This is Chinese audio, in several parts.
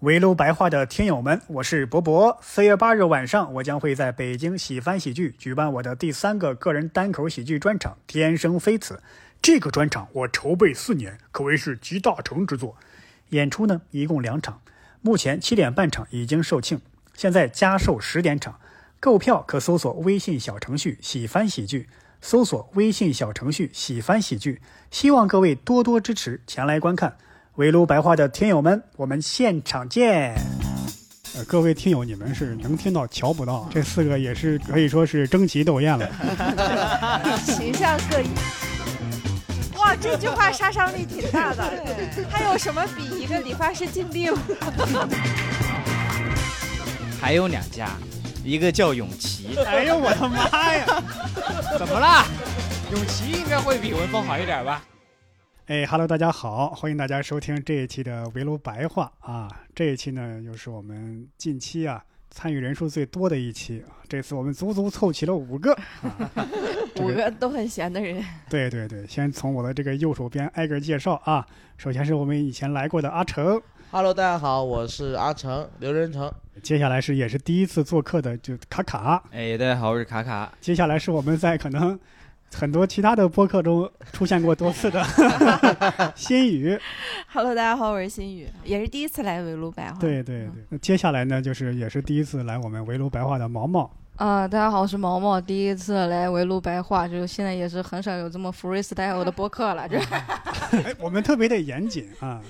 围炉白话的听友们，我是博博。四月八日晚上，我将会在北京喜翻喜剧举办我的第三个个人单口喜剧专场《天生非此》。这个专场我筹备四年，可谓是集大成之作。演出呢，一共两场，目前七点半场已经售罄，现在加售十点场。购票可搜索微信小程序“喜翻喜剧”，搜索微信小程序“喜翻喜剧”。希望各位多多支持，前来观看。围炉白话的听友们，我们现场见。呃，各位听友，你们是能听到瞧不到，这四个也是可以说是争奇斗艳了。形象各异。哇，这句话杀伤力挺大的。还有什么比一个理发师禁地吗？还有两家，一个叫永琪。哎呦我的妈呀！怎么了？永琪应该会比文峰好一点吧？哎哈喽，大家好，欢迎大家收听这一期的围炉白话啊！这一期呢，又是我们近期啊参与人数最多的一期啊。这次我们足足凑齐了五个，啊、这五个都很闲的人。对对对，先从我的这个右手边挨个介绍啊。首先是我们以前来过的阿成，Hello，大家好，我是阿成，刘仁成。接下来是也是第一次做客的就卡卡，哎，大家好，我是卡卡。接下来是我们在可能很多其他的播客中出现过多次的 新宇，Hello，大家好，我是心宇，也是第一次来围炉白话。对对对。那接下来呢，就是也是第一次来我们围炉白话的毛毛。啊、大家好，我是毛毛，第一次来围炉白话，就是现在也是很少有这么 freestyle 的播客了，这 哎，我们特别的严谨啊。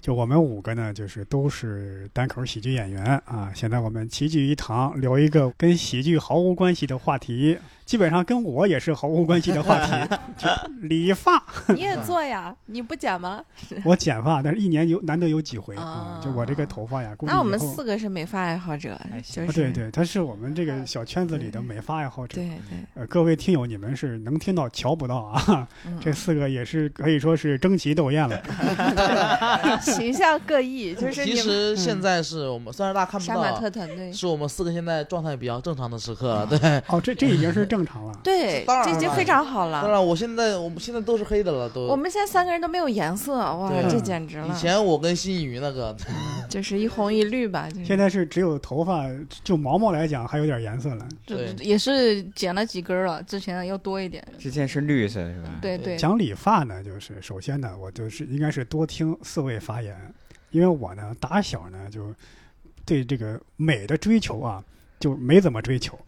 就我们五个呢，就是都是单口喜剧演员啊。现在我们齐聚一堂，聊一个跟喜剧毫无关系的话题，基本上跟我也是毫无关系的话题，就理发。你也做呀？你不剪吗？我剪发，但是一年有难得有几回。就我这个头发呀，那我们四个是美发爱好者，就是啊对对，他是我们这个小圈子里的美发爱好者。对对呃，各位听友，你们是能听到瞧不到啊？嗯 这四个也是可以说是争奇斗艳了。形象各异，就是其实现在是我们，虽然大家看不杀马到，特团队。是我们四个现在状态比较正常的时刻。对，哦，这这已经是正常了。对当，然这已经非常好了。当然我现在我们现在都是黑的了，都。我们现在三个人都没有颜色，哇，这简直了！以前我跟新宇那个，就是一红一绿吧，就是现在是只有头发，就毛毛来讲还有点颜色了。这对也是剪了几根了，之前要多一点。之前是绿色是吧？对对，讲理发呢，就是首先呢，我就是应该是多听四位发言，因为我呢打小呢就对这个美的追求啊就没怎么追求，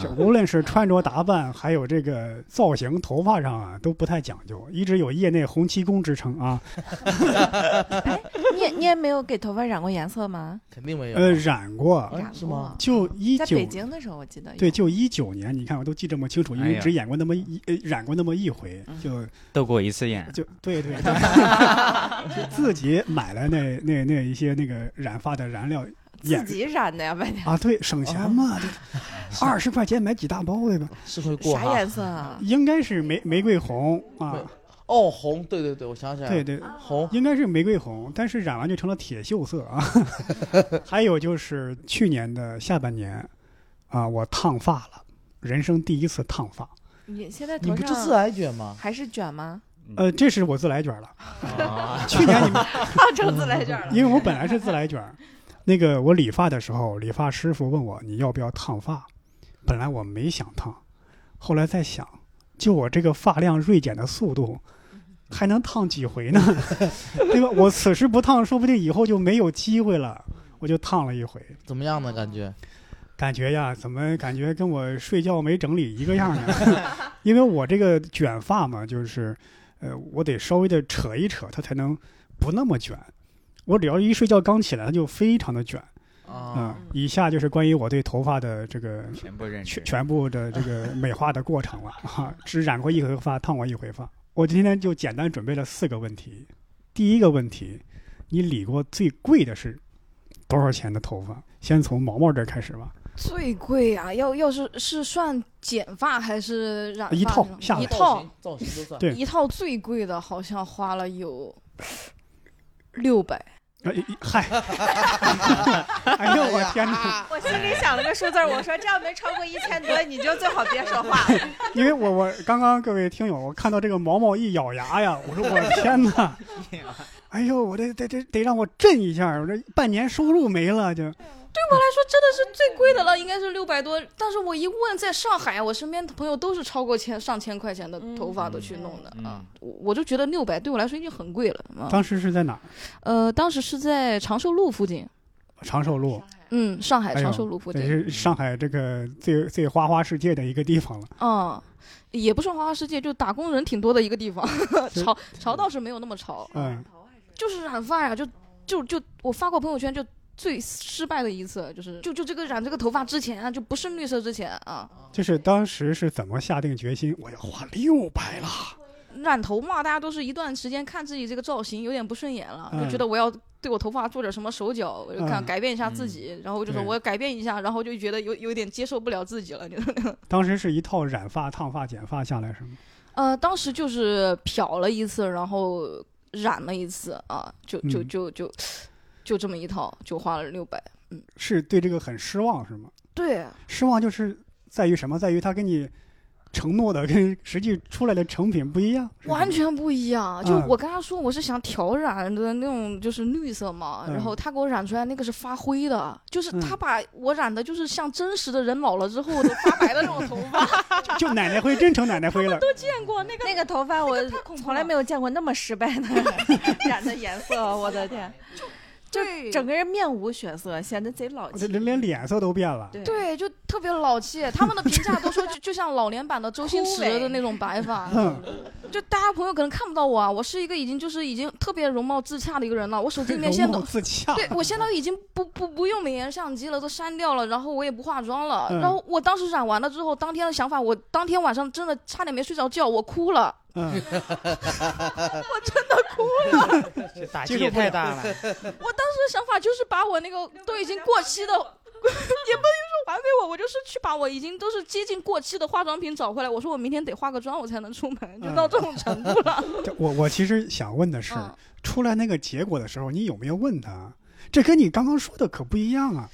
就无论是穿着打扮，还有这个造型、头发上啊都不太讲究，一直有业内洪七公之称啊。哎你也你也没有给头发染过颜色吗？肯定没有。呃，染过，是吗就一九在北京的时候，我记得对，就一九年，你看我都记这么清楚，因为只演过那么一呃染过那么一回，嗯就 斗过一次眼。就对对对，就自己买了那那那一些那个染发的染料自己染的呀，半天。啊，对，省钱嘛，这 二十块钱买几大包对吧？是会过。啥颜色啊？应该是玫玫瑰红啊，哦，红，对对对，我想起来了。对对，红。应该是玫瑰红，但是染完就成了铁锈色啊。还有就是去年的下半年啊，我烫发了，人生第一次烫发。你现在你头不是自来卷吗？还是卷吗？呃，这是我自来卷了。啊去年你们烫 成自来卷了。因为我本来是自来卷儿，那个我理发的时候，理发师傅问我你要不要烫发，本来我没想烫，后来在想，就我这个发量锐减的速度，还能烫几回呢？对吧？我此时不烫，说不定以后就没有机会了。我就烫了一回，怎么样呢？感觉？感觉呀，怎么感觉跟我睡觉没整理一个样呢？因为我这个卷发嘛，就是，呃，我得稍微的扯一扯，它才能不那么卷。我只要一睡觉刚起来，它就非常的卷。嗯啊，，以下就是关于我对头发的这个全部认识全。全部的这个美化的过程了 啊，只染过一回发，烫过一回发。我今天就简单准备了四个问题。第一个问题，你理过最贵的是多少钱的头发？先从毛毛这儿开始吧。最贵啊！要要是是算剪发还是染发一套下来一套型造型都算。对一套最贵的好像花了有六百。嗨！哎呦我天哪！我心里想了个数字儿，我说这样没超过一千多，你就最好别说话。因为我我刚刚各位听友，我看到这个毛毛一咬牙呀，我说我天哪！哎呦，我这得得得让我震一下，我这半年收入没了就。对我来说真的是最贵的了，应该是六百多。但是我一问，在上海，我身边的朋友都是超过千上千块钱的头发都去弄的、嗯啊，我我就觉得六百对我来说已经很贵了啊。当时是在哪儿？呃，当时是在长寿路附近，长寿路，嗯，上海长寿路附这近，是上海这个最最花花世界的一个地方了。嗯。也不算花花世界，就打工人挺多的一个地方，潮潮倒是没有那么潮，嗯，就是染发呀，就就就我发过朋友圈，就最失败的一次，就是就就这个染这个头发之前啊，就不是绿色之前啊，就是当时是怎么下定决心，我要花六百了？染头嘛，大家都是一段时间看自己这个造型有点不顺眼了，嗯就觉得我要对我头发做点什么手脚，我就看嗯。改变一下自己，然后就说我要改变一下，然后就觉得有有点接受不了自己了，就。当时是一套染发、烫发、剪发下来是吗？呃，当时就是漂了一次，然后染了一次啊，就就嗯。就就就这么一套，就花了六百。嗯是对这个很失望是吗？对，失望就是在于什么？在于他跟你承诺的跟实际出来的成品不一样，完全不一样。就嗯我跟他说我是想调染的那种，就是绿色嘛，嗯然后他给我染出来那个是发灰的，就是嗯他把我染的就是像真实的人老了之后都发白的那种头发。就奶奶灰真成奶奶灰了。都见过那个那个头发我从来没有见过那么失败的 染的颜色，我的天！就对整个人面无血色，显得贼老气。这人连脸色都变了。对对，就特别老气。他们的评价都说就 就像老年版的周星驰的那种白发。嗯，就大家朋友可能看不到我啊，我是一个已经就是已经特别容貌自洽的一个人了。我手机里面现在都。自洽。对，我现在已经不不不用美颜相机了，都删掉了，然后我也不化妆了。嗯然后我当时染完了之后，当天的想法，我当天晚上真的差点没睡着觉，我哭了。嗯，这打击也太大了。我当时的想法就是把我那个都已经过期的，也不能说还给我，我就是去把我已经都是接近过期的化妆品找回来。我说我明天得化个妆，我才能出门，就到这种程度了。这我我其实想问的是，嗯出来那个结果的时候，你有没有问他？这跟你刚刚说的可不一样啊。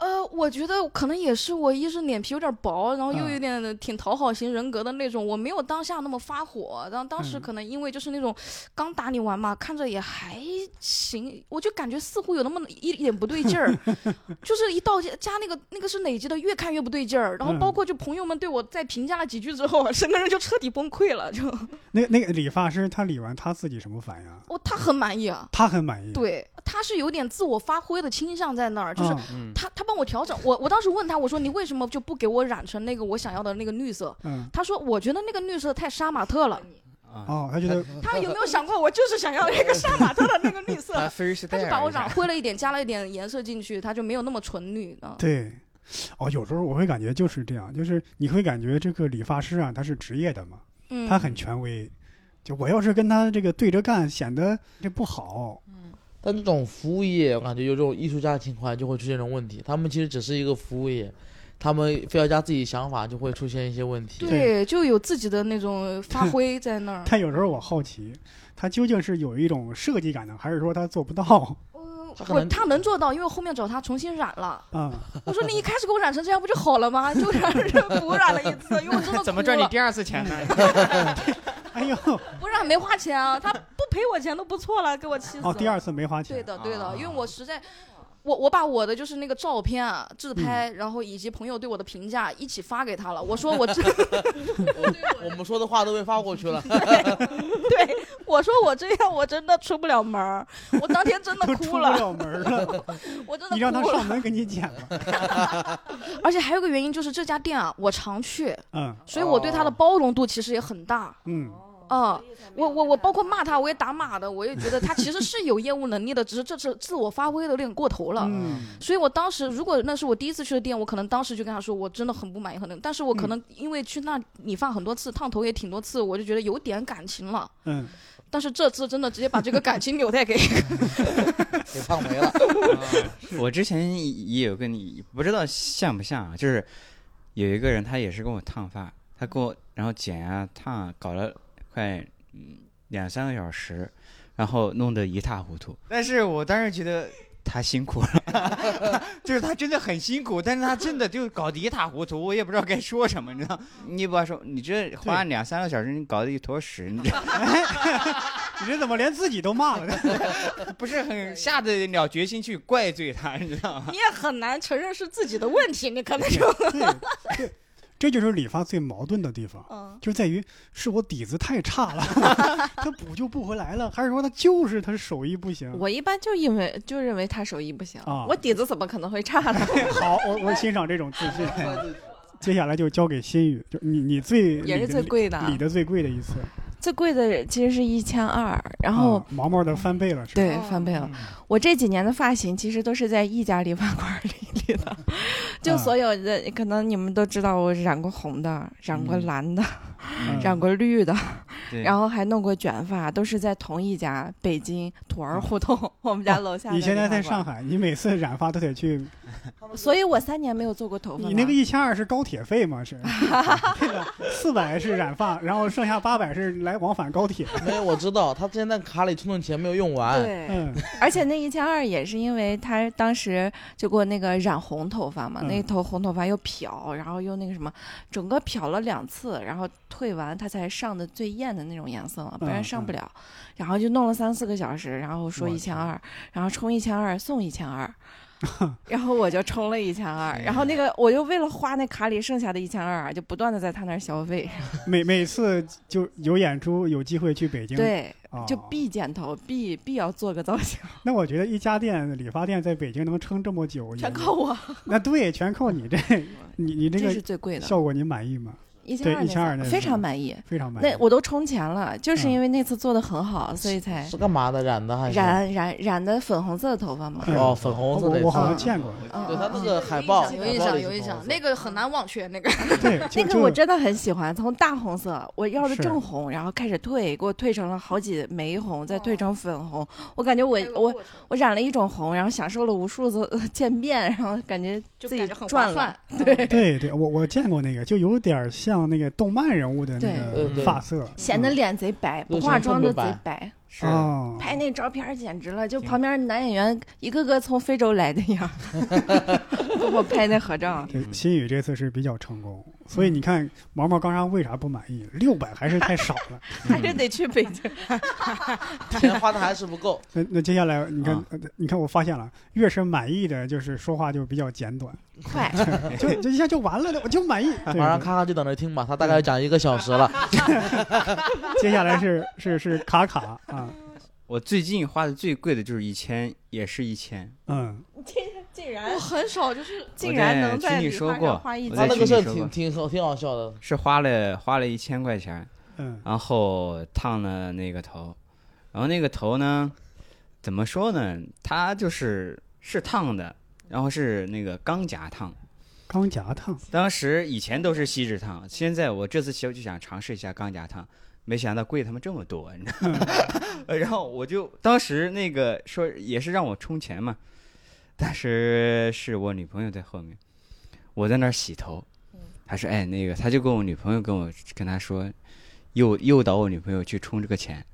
呃，我觉得可能也是我一是脸皮有点薄，然后又嗯有点挺讨好型人格的那种，我没有当下那么发火。然后当时嗯可能因为就是那种刚打理完嘛，看着也还行，我就感觉似乎有那么一一点不对劲儿，就是一到家家那个那个是累积的，越看越不对劲儿。然后包嗯括就朋友们对我在评价了几句之后，整个人就彻底崩溃了，就 那那个理发师他理完他自己什么反应哦？他很满意啊，他很满意。对，他是有点自我发挥的倾向在那儿，就是他他帮我调整，我我当时问他，我说你为什么就不给我染成那个我想要的那个绿色？嗯他说我觉得那个绿色太杀马特了。啊，哦，他觉得他有没有想过我就是想要那个杀马特的那个绿色？他就把我染灰了一点，加了一点颜色进去，他就没有那么纯绿啊。对。哦，有时候我会感觉就是这样，就是你会感觉这个理发师啊，他是职业的嘛，嗯，他很权威。就我要是跟他这个对着干，显得这不好。但这种服务业，我感觉有这种艺术家情怀就会出现这种问题。他们其实只是一个服务业，他们非要加自己想法，就会出现一些问题。对，就有自己的那种发 挥在那儿。但有时候我好奇，他究竟是有一种设计感呢，还是说他做不到？呃我他能他能做到，因为后面找他重新染了。嗯、我说你一开始给我染成这样不就好了吗？就染补染了一次，因为我真的 怎么哭了赚你第二次钱呢？哎呦，不染没花钱啊，他不赔我钱都不错了，给我气死了。哦，第二次没花钱。对的，对的，啊因为我实在，我我把我的就是那个照片啊、自拍，嗯然后以及朋友对我的评价一起发给他了。我说我这 我们说的话都被发过去了。对我说我这样我真的出不了门儿，我当天真的哭了，不了门了，我真的你让他哭了。上门给你剪了。而且还有个原因就是这家店啊，我常去，嗯所以我对他的包容度其实也很大。嗯，啊、我我我包括骂他，我也打码的，我也觉得他其实是有业务能力的，只是这次自我发挥的有点过头了。嗯所以我当时如果那是我第一次去的店，我可能当时就跟他说，我真的很不满意，很但是我可能因为去那理发很多次，烫头也挺多次，我就觉得有点感情了。嗯，但是这次真的直接把这个感情纽带给 给烫没了。我之前也有跟你不知道像不像啊，就是有一个人他也是跟我烫发，他给我然后剪啊烫啊搞了快嗯两三个小时，然后弄得一塌糊涂。但是我当时觉得他辛苦了，就是他真的很辛苦，但是他真的就搞得一塌糊涂，我也不知道该说什么，你知道？你不要说你这花两三个小时，你搞得一坨屎，你知道？你这怎么连自己都骂了？不是很下得了决心去怪罪他，你知道吗？你也很难承认是自己的问题，你可能就对，这就是理发最矛盾的地方，嗯，就在于是我底子太差了，他补救不回来了，还是说他就是他手艺不行？我一般就因为就认为他手艺不行，啊我底子怎么可能会差呢？好，我我欣赏这种自信。接下来就交给心宇，就你你最也是最贵的啊理的最贵的一次，最贵的其实是一千二，然后、啊毛毛的翻倍了，是吧？对哦。翻倍了。嗯。我这几年的发型其实都是在一家理发馆里理的，就啊。所有的可能你们都知道，我染过红的，染过嗯。蓝的，嗯染过绿的，对然后还弄过卷发，都是在同一家北京土儿胡同 我们家楼下的你现在在上海，你每次染发都得去，所以我三年没有做过头发。你那个一千二是高铁费吗？是 这个四百是染发，然后剩下八百是来往返高铁。没有，我知道他之前在卡里存的钱没有用完。对，嗯而且那一千二也是因为他当时就给我那个染红头发嘛，嗯那头红头发又漂，然后又那个什么，整个漂了两次，然后退完他才上的最艳的那种颜色嘛，不然嗯上不了。然后就弄了三四个小时，然后说一千二，然后充一千二送一千二。然后我就充了一千二，然后那个我就为了花那卡里剩下的一千二啊，就不断的在他那儿消费，每每次就有演出有机会去北京，对，啊就必剪头，必必要做个造型，那我觉得一家店理发店在北京能撑这么久，全靠我，那对，全靠你这，你你这这是个最贵的，效果你满意吗？一千对二1200那非常满意。非常满意。那我都充钱了，就是嗯因为那次做的很好，所以才是干嘛的？染的还是？染染染的粉红色的头发嘛。嗯哦，粉红色的。我我好像嗯见过，嗯对他那嗯个海报，有印象，有印象，那个很难忘却。那个对，那个我真的很喜欢，从大红色我要的是正红，然后开始退，给我退成了好几玫红，再退成粉红。我感觉我我我染了一种红，然后享受了无数次呃 渐变，然后感觉自己就感觉很划赚了算。。对，对对，我我见过那个，就有点像那个动漫人物的那对个发色，显得嗯脸贼白，不化妆的贼白。是哦，拍那照片简直了，就旁边男演员一个个从非洲来的一样，给我拍那合照。对，新宇这次是比较成功，所以你看毛毛刚刚为啥不满意？六百还是太少了。还是得去北京。钱花的还是不够。那那接下来你看你看我发现了，越是满意的，就是说话就比较简短，快，就就一下就完了，我就满意。对马上咔咔就等着听吧，他大概讲一个小时了。接下来是是是卡卡啊，我最近花的最贵的就是一千，也是一千。嗯，竟然我很少就是竟然能在群里理发说过上花一我在他那个挺挺好挺好笑的。是花了花了一千块钱，嗯然后烫了那个头，然后那个头呢，怎么说呢？它就是是烫的，然后是那个钢夹烫。钢夹烫，当时以前都是锡纸烫，现在我这次就就想尝试一下钢夹烫，没想到贵他们这么多，你知道吗？呃然后我就当时那个说也是让我充钱嘛，但是是我女朋友在后面，我在那儿洗头，他说哎那个他就跟我女朋友跟我跟他说，诱诱导我女朋友去充这个钱，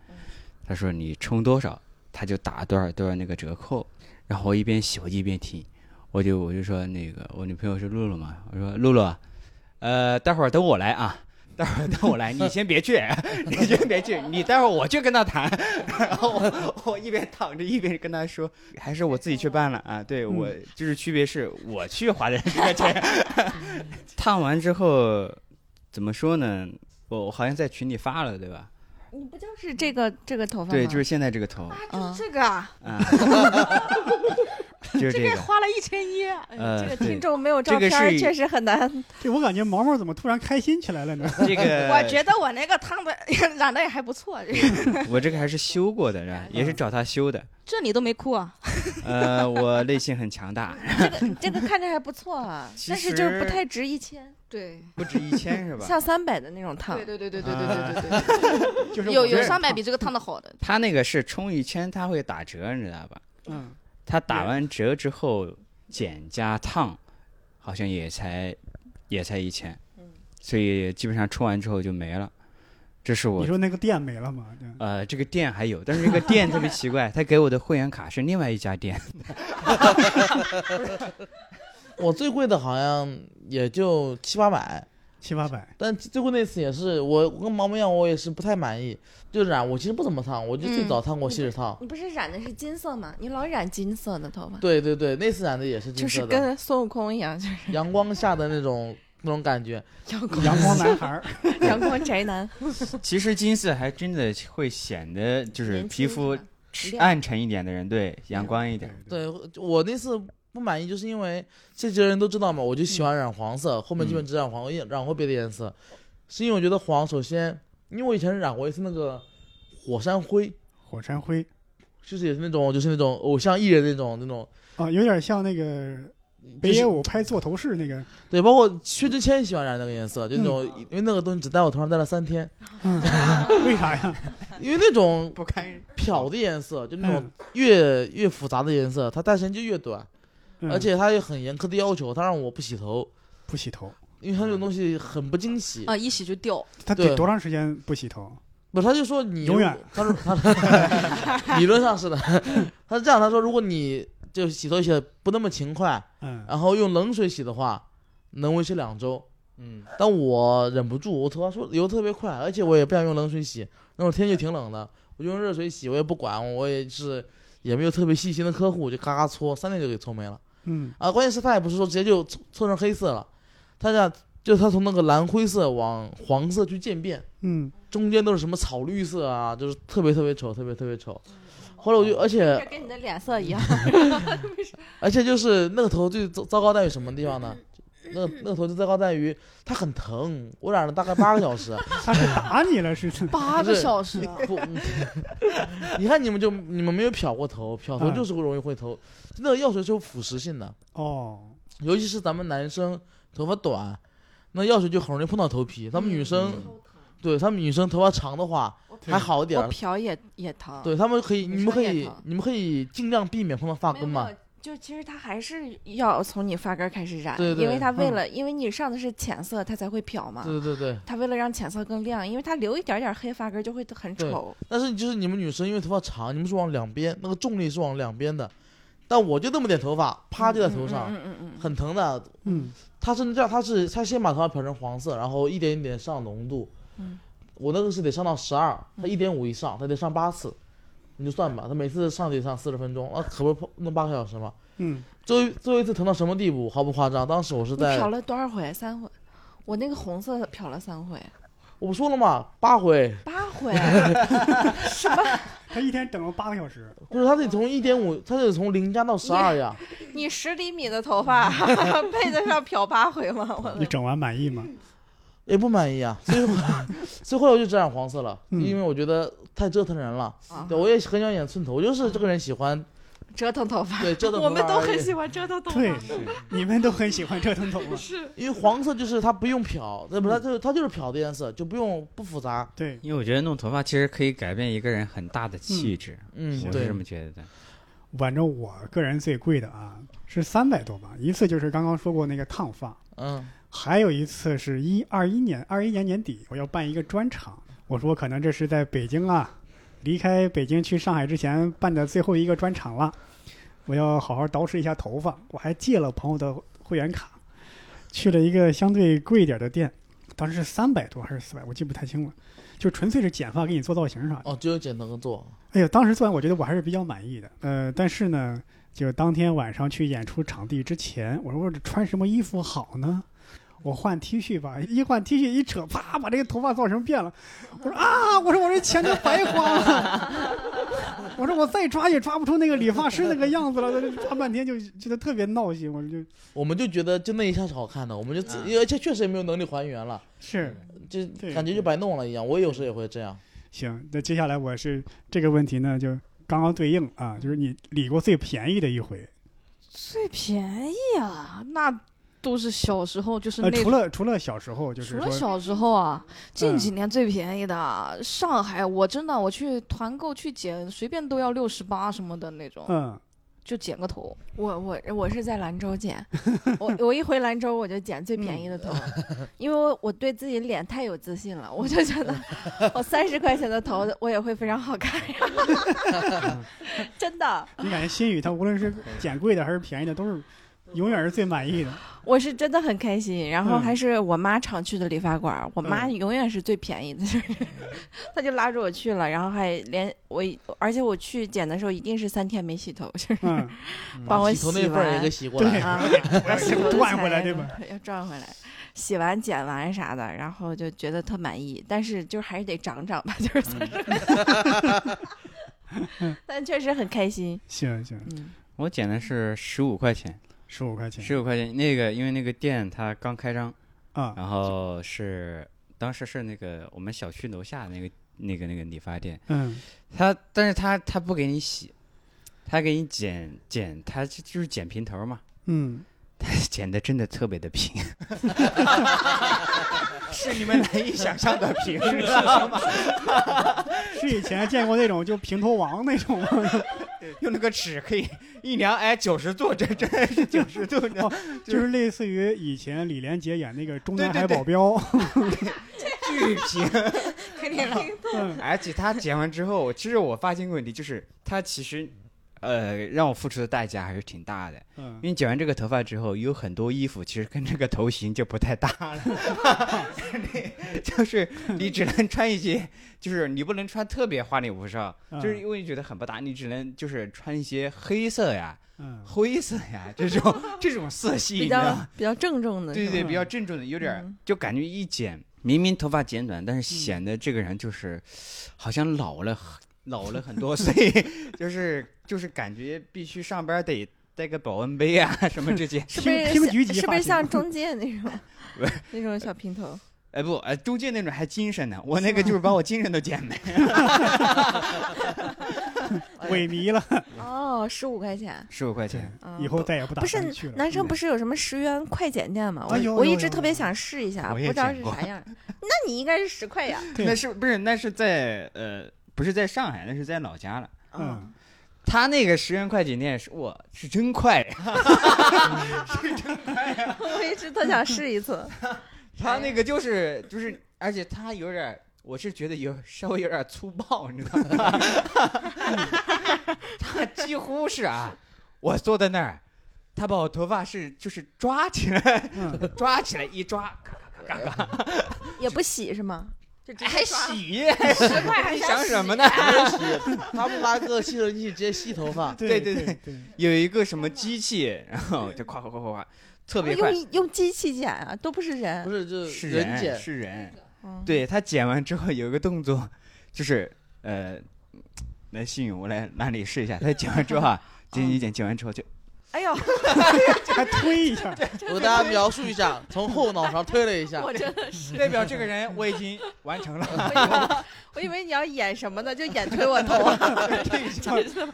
他说你充多少他就打多少多少那个折扣，然后我一边洗我一边听。我就我就说那个我女朋友是露露嘛，我说露露，呃，待会儿等我来啊，待会儿等我来，你先别去，你先别去，你待会儿我去跟他谈，然后我我一边躺着一边跟他说，还是我自己去办了啊，对我就是区别是我去花的这个钱，烫完之后怎么说呢？我我好像在群里发了对吧？你不就是这个这个头发吗？对，就是现在这个头啊，就是，这个啊，啊，就是这个。花了一千一，呃，这个听众没有照这个片确实很难。对我感觉毛毛怎么突然开心起来了呢？这个 我觉得我那个烫的 染的也还不错，我这个还是修过的，是吧？也是找他修的。这你都没哭啊？呃，我内心很强大，这个这个看着还不错啊，但是就是不太值一千，对，不止一千是吧？像三百的那种烫对。对对对对对对对对就是，有有三百比这个烫的好的。他那个是充一千，他会打折，你知道吧？嗯，他打完折之后减加烫，好像也才也才一千，所以基本上充完之后就没了。这是我你说那个店没了吗？对呃，这个店还有，但是这个店特别奇怪，他给我的会员卡是另外一家店。我最贵的好像也就七八百，七八百。但最后那次也是，我跟毛毛一样，我也是不太满意。就染，我其实不怎么烫，我就最嗯早烫过锡纸烫。你不是染的是金色吗？你老染金色的头发，对对对，那次染的也是金色的，就是跟孙悟空一样，就是阳光下的那种那种感觉。阳光阳光男孩，阳光宅男，其实金色还真的会显得就是皮肤暗沉一点的人，对阳光一点。对我那次不满意，就是因为这些人都知道嘛，我就喜欢染黄色，后面基本只染黄，我也染过别的颜色，是因为我觉得黄，首先，因为我以前染过一次那个火山灰，火山灰。就是也是那种就是那种偶像艺人那种那种，啊，有点像那个北野武拍座头市那个，对，包括薛之谦喜欢染那个颜色，就那种、因为那个东西只在我头上戴了三天，嗯，为啥呀？因为那种不堪漂的颜色，就那种嗯。越、越复杂的颜色，它戴时间就越短，嗯而且他也很严苛的要求，他让我不洗头，不洗头，因为他这种东西很不经洗。啊，一洗就掉。对他得多长时间不洗头？不是，他就说你永远，他说他 理论上是的，他是这样，他说如果你就洗头洗的不那么勤快，嗯，然后用冷水洗的话，能维持两周。嗯，但我忍不住，我头发说油特别快，而且我也不想用冷水洗，那会儿天气挺冷的，我就用热水洗，我也不管，我也是也没有特别细心的客户，就嘎嘎搓，三天就给搓没了。嗯啊，关键是他也不是说直接就搓搓成黑色了，他这样就他从那个蓝灰色往黄色去渐变。嗯，中间都是什么草绿色啊，就是特别特别丑，特别特别丑。后来我就，而且跟你的脸色一样。而且就是那个头最糟糟糕在于什么地方呢？那那个头最糟糕在于它很疼，我染了大概八个小时。他是打你了是？八个小时啊！不，嗯你看你们就你们没有漂过头，漂头嗯就是会容易会头。那个药水是有腐蚀性的，哦，尤其是咱们男生头发短，那药水就很容易碰到头皮。咱们女生，对他们女生头发长的话还好一点儿，我漂也也疼。对他们可以，你们可以你们可以尽量避免碰到发根嘛没有没。有就其实它还是要从你发根儿开始染，对对因为它为嗯了，因为你上的是浅色，它才会漂嘛。对对对，它为了让浅色更亮，因为它留一点点黑发根儿就会很丑。但是就是你们女生因为头发长，你们是往两边，那个重力是往两边的，但我就那么点头发，啪就在头上，嗯嗯嗯嗯很疼的。嗯他是这样，他是他先把头发漂成黄色，然后一点一点上浓度。嗯我那个是得上到十二，他一点五以上，他得上八次，你就算吧，他每次上得上四十分钟，啊，可不是弄八个小时嘛。嗯，最后最后一次疼到什么地步？毫不夸张，当时我是在漂了多少回？三回。我那个红色漂了三回，我不说了吗，八回，八回。什么 他一天整了八个小时，不是他得从一点五，他得从零加到十二呀。你十厘米的头发配得上漂八回吗？我你整完满意吗？也不满意啊，所以我所以后来我就只染黄色了，嗯因为我觉得太折腾人了。啊。对，我也很想演寸头，我就是这个人喜欢折腾头发，对 折腾头发我们都很喜欢折腾头发。对，你们都很喜欢折腾头发。是。因为黄色就是它不用漂，那不它就是它就是漂的颜色，就不用不复杂。对，因为我觉得弄头发其实可以改变一个人很大的气质，嗯，我是这，么觉得。的。反正我个人最贵的啊是三百多吧，一次就是刚刚说过那个烫发，嗯。还有一次是一二一年二一年年底我要办一个专场，我说可能这是在北京啊，离开北京去上海之前办的最后一个专场了，我要好好捯饬一下头发，我还借了朋友的会员卡，去了一个相对贵一点的店，当时是三百多还是四百，我记不太清了，就纯粹是剪发给你做造型啥的。哦，只有剪头做，哎呀，当时做完我觉得我还是比较满意的。呃，但是呢，就当天晚上去演出场地之前，我说我这穿什么衣服好呢？我换 T 恤吧，一换 T 恤一扯，啪，把这个头发造型变了。我说啊，我说我这钱就白花了。我说我再抓也抓不出那个理发师那个样子了，抓半天就觉得特别闹心。我就我们就觉得就那一下是好看的，我们就自，而且确实也没有能力还原了，是就感觉就白弄了一样。我有时候也会这样。行。那接下来我是这个问题呢，就刚刚对应啊，就是你理过最便宜的一回。最便宜啊，那都是小时候，就是呃，那除了除了小时候，就是除了小时候啊，近嗯几年最便宜的，上海我真的我去团购去剪，随便都要六十八什么的那种，嗯。就剪个头。我我我是在兰州剪，我我一回兰州我就剪最便宜的头，因为我我对自己脸太有自信了，我就觉得 我三十块钱的头我也会非常好看呀，真的。你感觉新宇他无论是剪贵的还是便宜的，都是永远是最满意的。我是真的很开心，然后嗯。还是我妈常去的理发馆儿，我妈嗯。永远是最便宜的，就 是她就拉着我去了，然后还连我，而且我去剪的时候一定是三天没洗头，就是嗯，帮我洗头那洗份儿也完给洗过来。啊，要洗赚回来钱对吧？要赚回来，洗完剪完啥的，然后就觉得特满意，但是就还是得长长吧，就是但确实很开心，行行，嗯，我剪的是十五块钱，十五块钱十五块钱。那个因为那个店它刚开张，啊，然后是当时是那个我们小区楼下那个那个那个理发店，嗯他但是他他不给你洗，他给你剪剪，他就就是剪平头嘛，嗯，他剪的真的特别的平 是你们难以想象的平，你知道吗？是以前见过那种就平头王那种吗？用那个尺可以一量，哎，九十度，这真的是九十度的，就是类似于以前李连杰演那个《中南海对对对保镖》巨 平。给你了，嗯而且他剪完之后，其实我发现一个问题，就是他其实，呃，让我付出的代价还是挺大的。嗯。因为剪完这个头发之后，有很多衣服其实跟这个头型就不太搭了，就是你只能穿一些，就是你不能穿特别花里胡哨，嗯。就是因为觉得很不搭，你只能就是穿一些黑色呀、嗯。灰色呀这种 这种色系，比较？比较郑重的，对对对，比较郑重的，有点嗯。就感觉一剪，明明头发剪短，但是显得这个人就是好像老了很老了很多岁，就是就是感觉必须上班得带个保温杯啊什么这些。是不是是不是像中介那种 那种小平头？哎不，哎中介那种还精神呢，我那个就是把我精神都减没。萎靡了，哦，十五块钱。十五块钱，嗯以后再也不打不是。男生不是有什么十元快剪店吗？我我一直特别想试一下，不知道是啥样。那你应该是十块呀？对那是不是那是在呃不是在上海，那是在老家了。嗯，他那个十元快剪店是我是真快，是真快呀 我一直特想试一次。他那个就是就是，而且他有点，我是觉得有稍微有点粗暴，你知道吗？他几乎是啊，我坐在那儿，他把我头发是就是抓起来，嗯抓起来一抓，咔咔咔咔咔，也不洗是吗？就直还接刷。洗，十块还想什么洗呢？他们拿个吸尘器直接吸头发，对对对有一个什么机器，然后就夸夸夸夸夸，特别快，用用机器剪啊，都不是人不。是就是是人剪，是人。嗯，对他剪完之后有一个动作，就是呃，来信勇，我来哪里试一下。他剪完之后啊，剪剪剪剪完之后就哎呦，还推一下，我给大家描述一下，从后脑勺推了一下我，真的是，代表这个人我已经完成了。我以为你要演什么呢？就演推我头啊，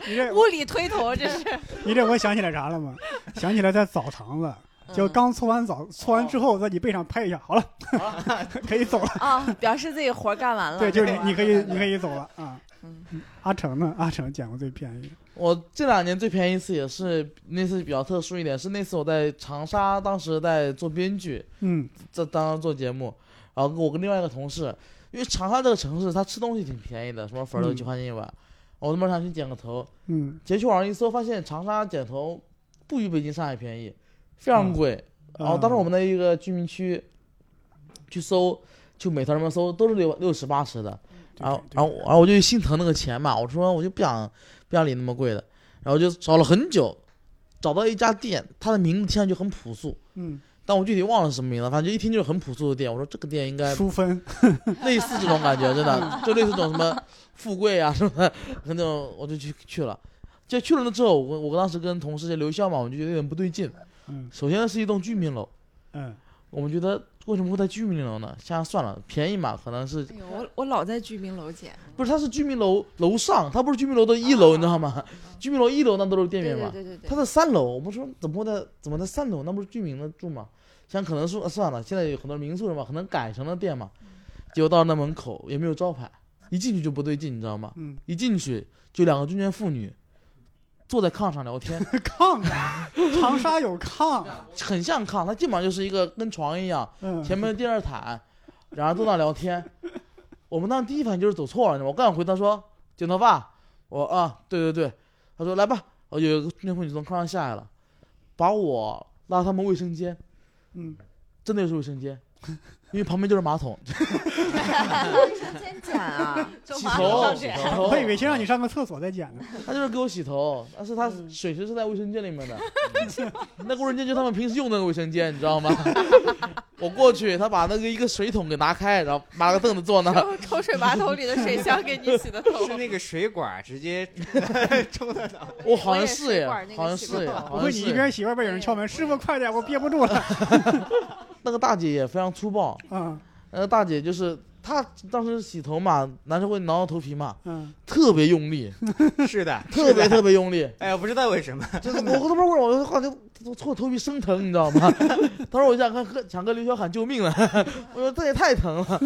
你这物理推头，这是。你这我想起来啥了吗？想起来在澡堂子，就刚搓完澡，搓完之后在你背上拍一下，好了，可以走了。啊，表示自己活干完了。对，就是你，你可以，你可以走了啊。嗯阿成呢？阿成捡过最便宜的，我这两年最便宜一次也是那次比较特殊一点，是那次我在长沙，当时在做编剧，嗯。在当时做节目，然后我跟另外一个同事，因为长沙这个城市它吃东西挺便宜的，什么粉儿都嗯。几块钱一碗，我他妈想去剪个头，嗯。结果去网上一搜，发现长沙剪头不比北京、上海便宜，非常贵。然后当时我们的一个居民区去搜，就美团上面搜都是六六十八十的，然后然后然后我就心疼那个钱嘛，我说我就不想不想理那么贵的，然后就找了很久，找到一家店，它的名字听上去很朴素，嗯，但我具体忘了什么名字，反正就一听就是很朴素的店。我说这个店应该淑芬，类似这种感觉，真的。就类似这种什么富贵啊什么的，那种我就去去了。就去了那之后，我我当时跟同事就留校嘛，我就觉得有点不对劲。嗯。首先是一栋居民楼，嗯。我们觉得为什么会在居民楼呢？现在算了，便宜嘛，可能是哎呦，我我老在居民楼捡。不是它是居民楼楼上，它不是居民楼的一楼，你知道吗？居民楼一楼那都是店面嘛，对对对对它。在三楼，我们说怎么会在怎么在三楼？那不是居民的住吗？想可能说、呃算了，现在有很多民宿是吧，可能改成了店嘛。结果到了那门口也没有招牌，一进去就不对劲，你知道吗？嗯，一进去就两个中年妇女坐在炕上聊天，炕啊，长沙有炕，很像炕，它基本上就是一个跟床一样，嗯，前面第二毯，然后坐那聊天。我们当时第一反应就是走错了，我刚想回他说剪头发，我啊对对对，他说来吧，我有一个中年妇女从炕上下来了，把我拉到他们卫生间，嗯，真的就是卫生间，因为旁边就是马桶，先剪啊，洗头，洗头。我以为先让你上个厕所再剪呢。他就是给我洗头，但是他嗯水池是在卫生间里面的，那个卫生间就他们平时用的那个卫生间，你知道吗？我过去，他把那个一个水桶给拿开，然后拿个凳子坐那儿，抽水马桶里的水箱给你洗的头。是那个水管直接冲到脑袋。我好像是耶好像是耶，洗过头不会你一。边洗外边有人敲门，师傅快点，我憋不住了。那个大姐也非常粗暴，嗯那个大姐就是她当时洗头嘛，男生会挠挠头皮嘛，嗯，特别用力，是的，特别特别用力。哎呀，不知道为什么。就是我都不知道为什么，我感觉我头皮生疼，你知道吗？当时我就想跟和想跟刘潇喊救命了，我说这也太疼了。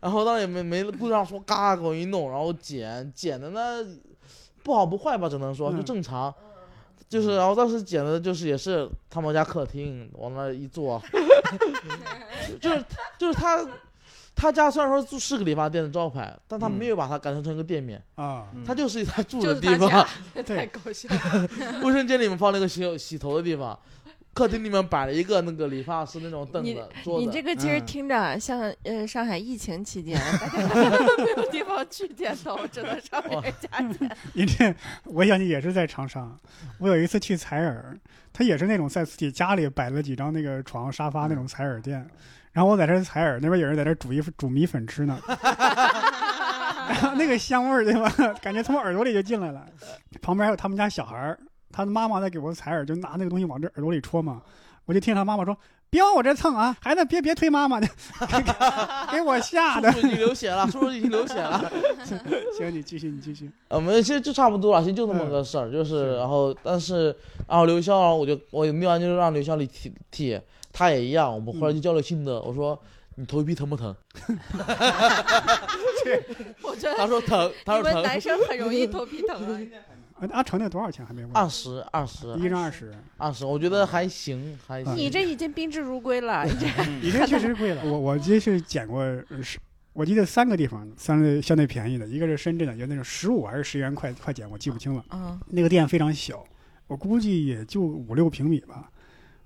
然后当时也没没顾上说，嘎给我一弄，然后剪剪的呢，不好不坏吧，只能说嗯就正常。就是，然后当时剪的就是也是他们家客厅，往那一坐，就是就是他他家虽然说住是个理发店的招牌，但他嗯没有把它改成成一个店面，啊，他就是他住的地方。太对搞笑了。卫生间里面放了一个洗洗头的地方，客厅里面摆了一个那个理发师那种凳子、桌子。你这个其实嗯听着像呃上海疫情期间，大家没有地方去剪头，只能上别人家剪。你这，我想你也是在长沙。我有一次去采耳，他也是那种在自己家里摆了几张那个床沙发那种采耳店，然后我在这儿采耳，那边有人在这煮一煮米粉吃呢，然后那个香味儿对吧？感觉从耳朵里就进来了。旁边还有他们家小孩儿，他的妈妈在给我采耳，就拿那个东西往这耳朵里戳嘛，我就听他妈妈说。别往我这蹭啊！孩子，别别推妈妈的，给我吓的。叔叔已经流血了，叔叔已经流血了。行，你继续，你继续。我们，其实就差不多了，其实就这么个事儿，就是是然后但是然后刘潇，我就我没完就让刘潇里剃剃，他也一样，我们后来就交流心得，我说你头皮疼不疼？我觉得他说疼，他说疼。男生很容易头皮疼啊。呃阿成那多少钱还没问？二十，二十，一张二十，二十，我觉得还行，还行。你这已经宾至如归了，你这你这确实贵了。我我这是捡过，呃是我记得三个地方，三个相对便宜的，一个是深圳的，有那种十五还是十元快快剪，我记不清了。嗯那个店非常小，我估计也就五六平米吧。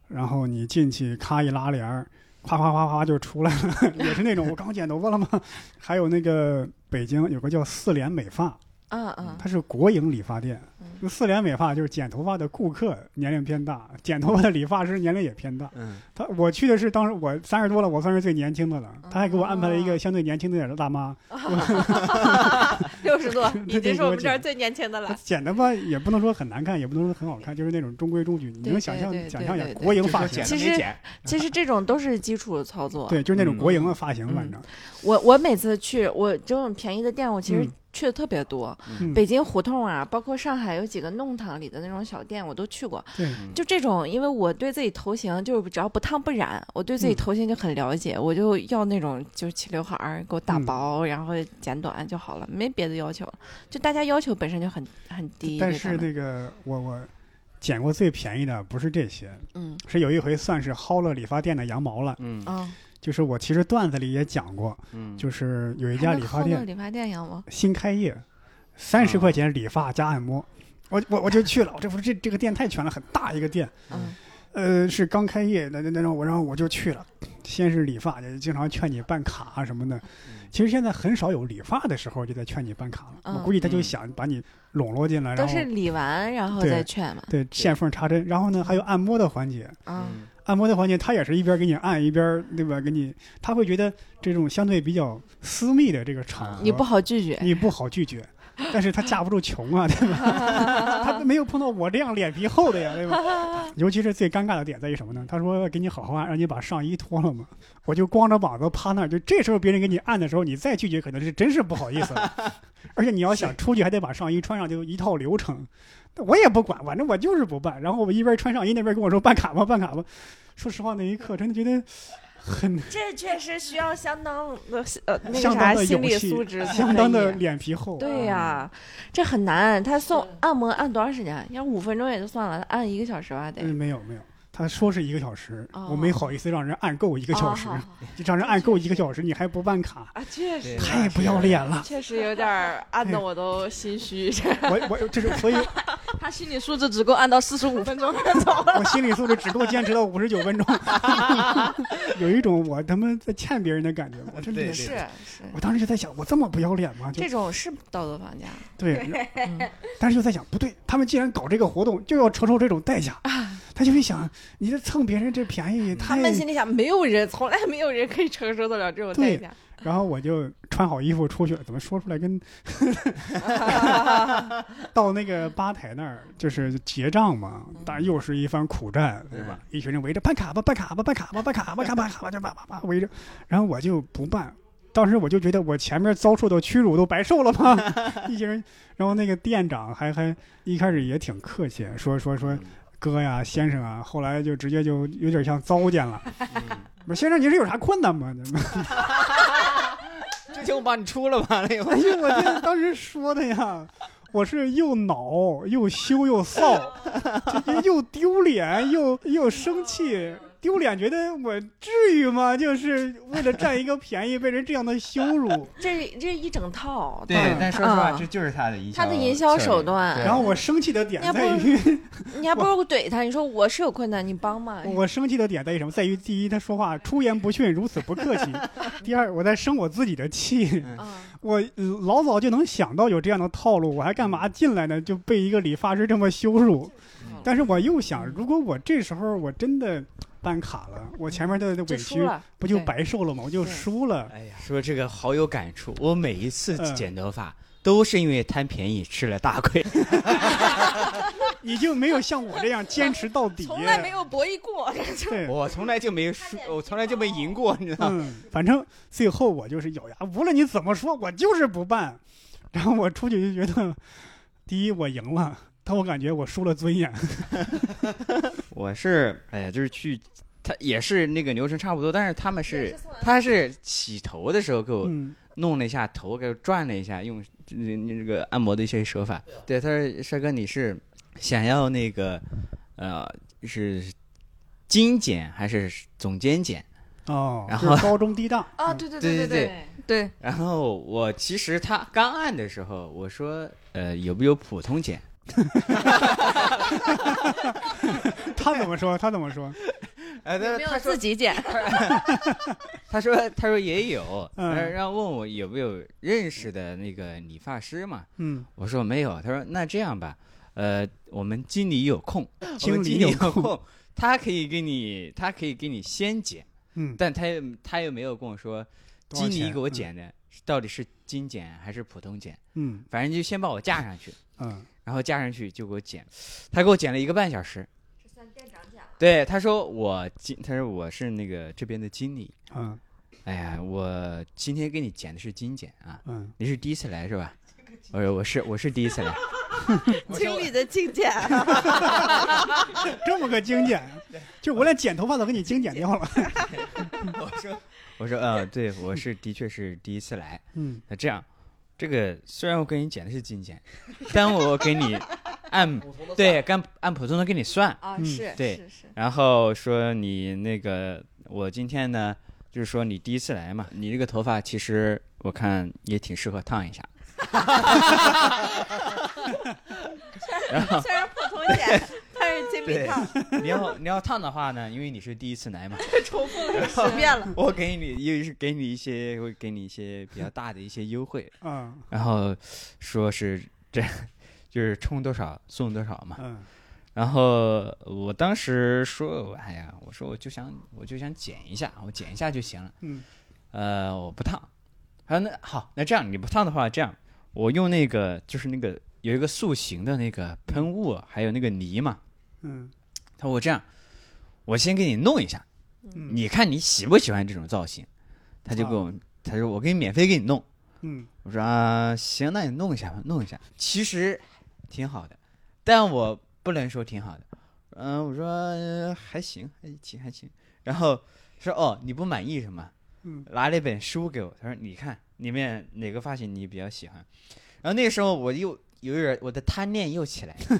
然后你进去，咔一拉帘儿，夸夸夸夸就出来了，也是那种我刚剪头发了吗？还有那个北京有个叫四联美发，嗯嗯它是国营理发店四联美发就是剪头发的顾客年龄偏大，剪头发的理发师年龄也偏大。嗯，他我去的是当时我三十多了，我算是最年轻的了。他还给我安排了一哦个相对年轻的点的大妈，六十多，这已经是我们这儿最年轻的了。剪的吧也不能说很难看，也不能说很好看，就是那种中规中矩。你能想象想象一下国营发型，其实都没剪，其实这种都是基础操作。对，就是那种嗯国营的发型，嗯反正我我每次去我这种便宜的店，我其实嗯去的特别多。嗯北京胡同啊，包括上海有几个弄堂里的那种小店，我都去过。对，就这种，因为我对自己头型就是只要不烫不染，我对自己嗯头型就很了解，我就要那种就是齐刘海儿，给我打嗯薄，然后剪短就好了，没别的要求。就大家要求本身就很很低。但是那个我我剪过最便宜的不是这些，嗯是有一回算是薅了理发店的羊毛了。嗯啊，就是我其实段子里也讲过，嗯，就是有一一家理发店理发店养吗，新开业，三十块钱理发加按摩，我我我就去了。我这不是这这个店太全了，很大一个店，嗯呃，是刚开业那那那种，我然后我就去了。先是理发，也经常劝你办卡啊什么的。其实现在很少有理发的时候就在劝你办卡了，嗯我估计他就嗯想把你笼络进来，然后都是理完然后再劝嘛。对线缝插针，然后呢还有按摩的环节。啊，嗯按摩的环节，他也是一边给你按一边对吧？给你，他会觉得这种相对比较私密的这个场合，你不好拒绝。你不好拒绝，但是他架不住穷啊，对吧？他没有碰到我这样脸皮厚的呀，对吧？尤其是最尴尬的点在于什么呢？他说给你好好按，让你把上衣脱了嘛，我就光着膀子趴那儿，就这时候别人给你按的时候，你再拒绝可能是真是不好意思了，而且你要想出去还得把上衣穿上，就一套流程。我也不管，反正我就是不办。然后我一边穿上衣，那边跟我说办卡吧，办卡吧。说实话，那一刻真的觉得很 这确实需要相当的呃那个啥心理素质，相当的脸皮厚。对呀、这很难。他送按摩按多长时间？要五分钟也就算了，按一个小时吧得。嗯，没有没有，他说是一个小时，哦我没好意思让人按够一个小时，就让人按够一个小时，你还不办卡，啊，确实太不要脸了。确实有点按的我都心虚。这我我这是所以 他心理素质只够按到四十五分钟走了。我心理素质只够坚持到五十九分钟，有一种我他妈在欠别人的感觉。我真的是是，我当时就在想，我这么不要脸吗？就这种是道德绑架。对，嗯但是就在想，不对，他们既然搞这个活动，就要承受这种代价。他就会想，你这蹭别人这便宜，他们心里想，没有人，从来没有人可以承受得了这种代对价。然后我就穿好衣服出去了，怎么说出来跟 到那个吧台那儿就是结账嘛，当然又是一番苦战，对吧？一群人围着办卡吧，办卡吧，办卡吧，办卡吧，办卡吧，办卡吧，就叭叭叭围着，然后我就不办。当时我就觉得我前面遭受的屈辱都白受了吗？一群人，然后那个店长还还一开始也挺客气，说说说哥呀先生啊，后来就直接就有点像糟践了。不是先生，您是有啥困难吗？之前我把你出了吧？那哎呦，我天当时说的呀，我是又恼又羞又臊，又丢脸又又生气。丢脸，觉得我至于吗？就是为了占一个便宜，被人这样的羞辱。这这一整套，对嗯，但说实话，啊这就是他的营销他的营销手段然后我生气的点在于，你还不如怼他，你说我是有困难，你帮嘛。我生气的点在于什么？在于第一，他说话出言不逊，如此不客气；第二，我在生我自己的气。啊，我呃老早就能想到有这样的套路，我还干嘛进来呢？就被一个理发师这么羞辱。但是我又想，如果我这时候我真的办卡了，我前面的委屈，不就白受了吗？我就输了。哎呀，说这个好有感触。我每一次嗯剪头发都是因为贪便宜吃了大亏。你就没有像我这样坚持到底。从来没有博弈过，对，我从来就没输，我从来就没赢过，你知道吗？嗯，反正最后我就是咬牙，无论你怎么说，我就是不办。然后我出去就觉得，第一我赢了，但我感觉我输了尊严。我是哎呀，就是去，他也是那个流程差不多，但是他们是他是洗头的时候给我嗯弄了一下头，给我转了一下，用那那个按摩的一些手法。对，他说帅哥，你是想要那个呃是精简还是总监剪？哦，然后高中低档啊，嗯对对对对对对，对，然后我其实他刚按的时候，我说呃有没有普通剪？他怎么说？他怎么说？他自己剪？他说他说也有，嗯呃然后问我有没有认识的那个理发师嘛？嗯，我说没有。他说那这样吧，呃，我们经理有空，经我们经理理有空空，他可以给你，他可以给你先剪，嗯，但他又他又没有跟我说经理给我剪的到底是精剪还是普通剪，嗯反正就先把我架上去，嗯然后加上去就给我剪，他给我剪了一个半小时。对，他说我经，他说我是那个这边的经理。嗯哎呀，我今天给你剪的是精剪啊，嗯，你是第一次来是吧？我说我是我是第一次来，经理的精简，这么个精简，就我连剪头发都给你精简掉了。我说我说呃，对我是的确是第一次来。嗯那这样，这个虽然我给你剪的是金剪，但我给你按对按按普通的给你算，啊，嗯是对是是，然后说你那个我今天呢，就是说你第一次来嘛，你这个头发其实我看也挺适合烫一下。然后虽然普通剪，但是经理对烫，你要你要烫的话呢，因为你是第一次来嘛，重复了十遍 了。我给你又是给你一些会给你一些比较大的一些优惠，嗯然后说是这就是充多少送多少嘛。嗯然后我当时说，哎呀，我说我就想我就想剪一下，我剪一下就行了。嗯呃，我不烫。他说那好，那这样你不烫的话，这样我用那个就是那个有一个塑形的那个喷雾，还有那个泥嘛。嗯他说我这样，我先给你弄一下，嗯，你看你喜不喜欢这种造型？他就给我，他说我给你免费给你弄。嗯我说啊，行，那你弄一下吧，弄一下。其实挺好的，但我不能说挺好的。嗯、我说、呃还行，还行，还行。然后说哦，你不满意是吗？嗯拿了一本书给我，他说你看里面哪个发型你比较喜欢？然后那个时候我又有一点我的贪念又起来了。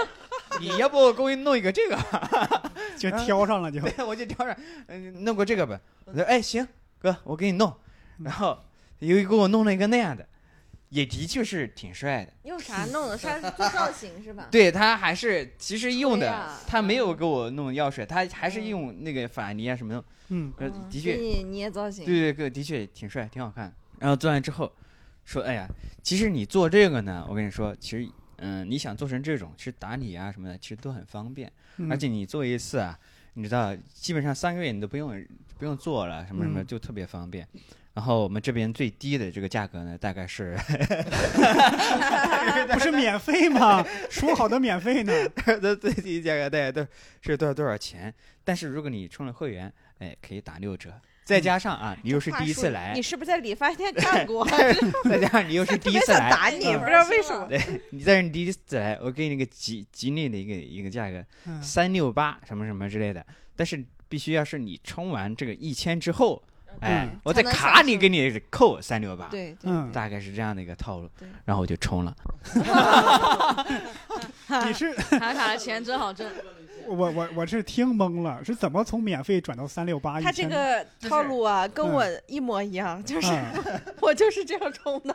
你要不给我弄一个这个吧？就挑上了就。对，我就挑上，嗯，弄个这个吧。我说，哎，行，哥，我给你弄。然后又给我弄了一个那样的，也的确是挺帅的。用啥弄的？是做造型是吧？对他还是其实用的啊，他没有给我弄药水，他还是用那个法泥啊什么的，嗯的确你捏造型。对对对，的确挺帅，挺好看。然后做完之后，说：“哎呀，其实你做这个呢，我跟你说，其实，嗯，你想做成这种，其实打理啊什么的，其实都很方便。嗯而且你做一次啊，你知道，基本上三个月你都不用不用做了，什么什么，嗯就特别方便。然后我们这边最低的这个价格呢，大概是 不是免费吗？说好的免费呢？的最低价格大概都是多少多少钱。但是如果你充了会员，哎，可以打六折。再加上啊，你又是第一次来你，是不是在理发店干过？再加上你又是第一次来，想打你，嗯不知道为什么。对，你在你第一次来，我给你个吉吉利的一个一个价格，嗯三六八什么什么之类的。但是必须要是你充完这个一千之后，哎嗯，我在卡里给你扣三六八，对大概是这样的一个套路。然后我就充 了，你是卡卡的钱真好挣。我我我是听懵了，是怎么从免费转到三六八？他这个套路啊，跟我一模一样，就是嗯我就是这样充的，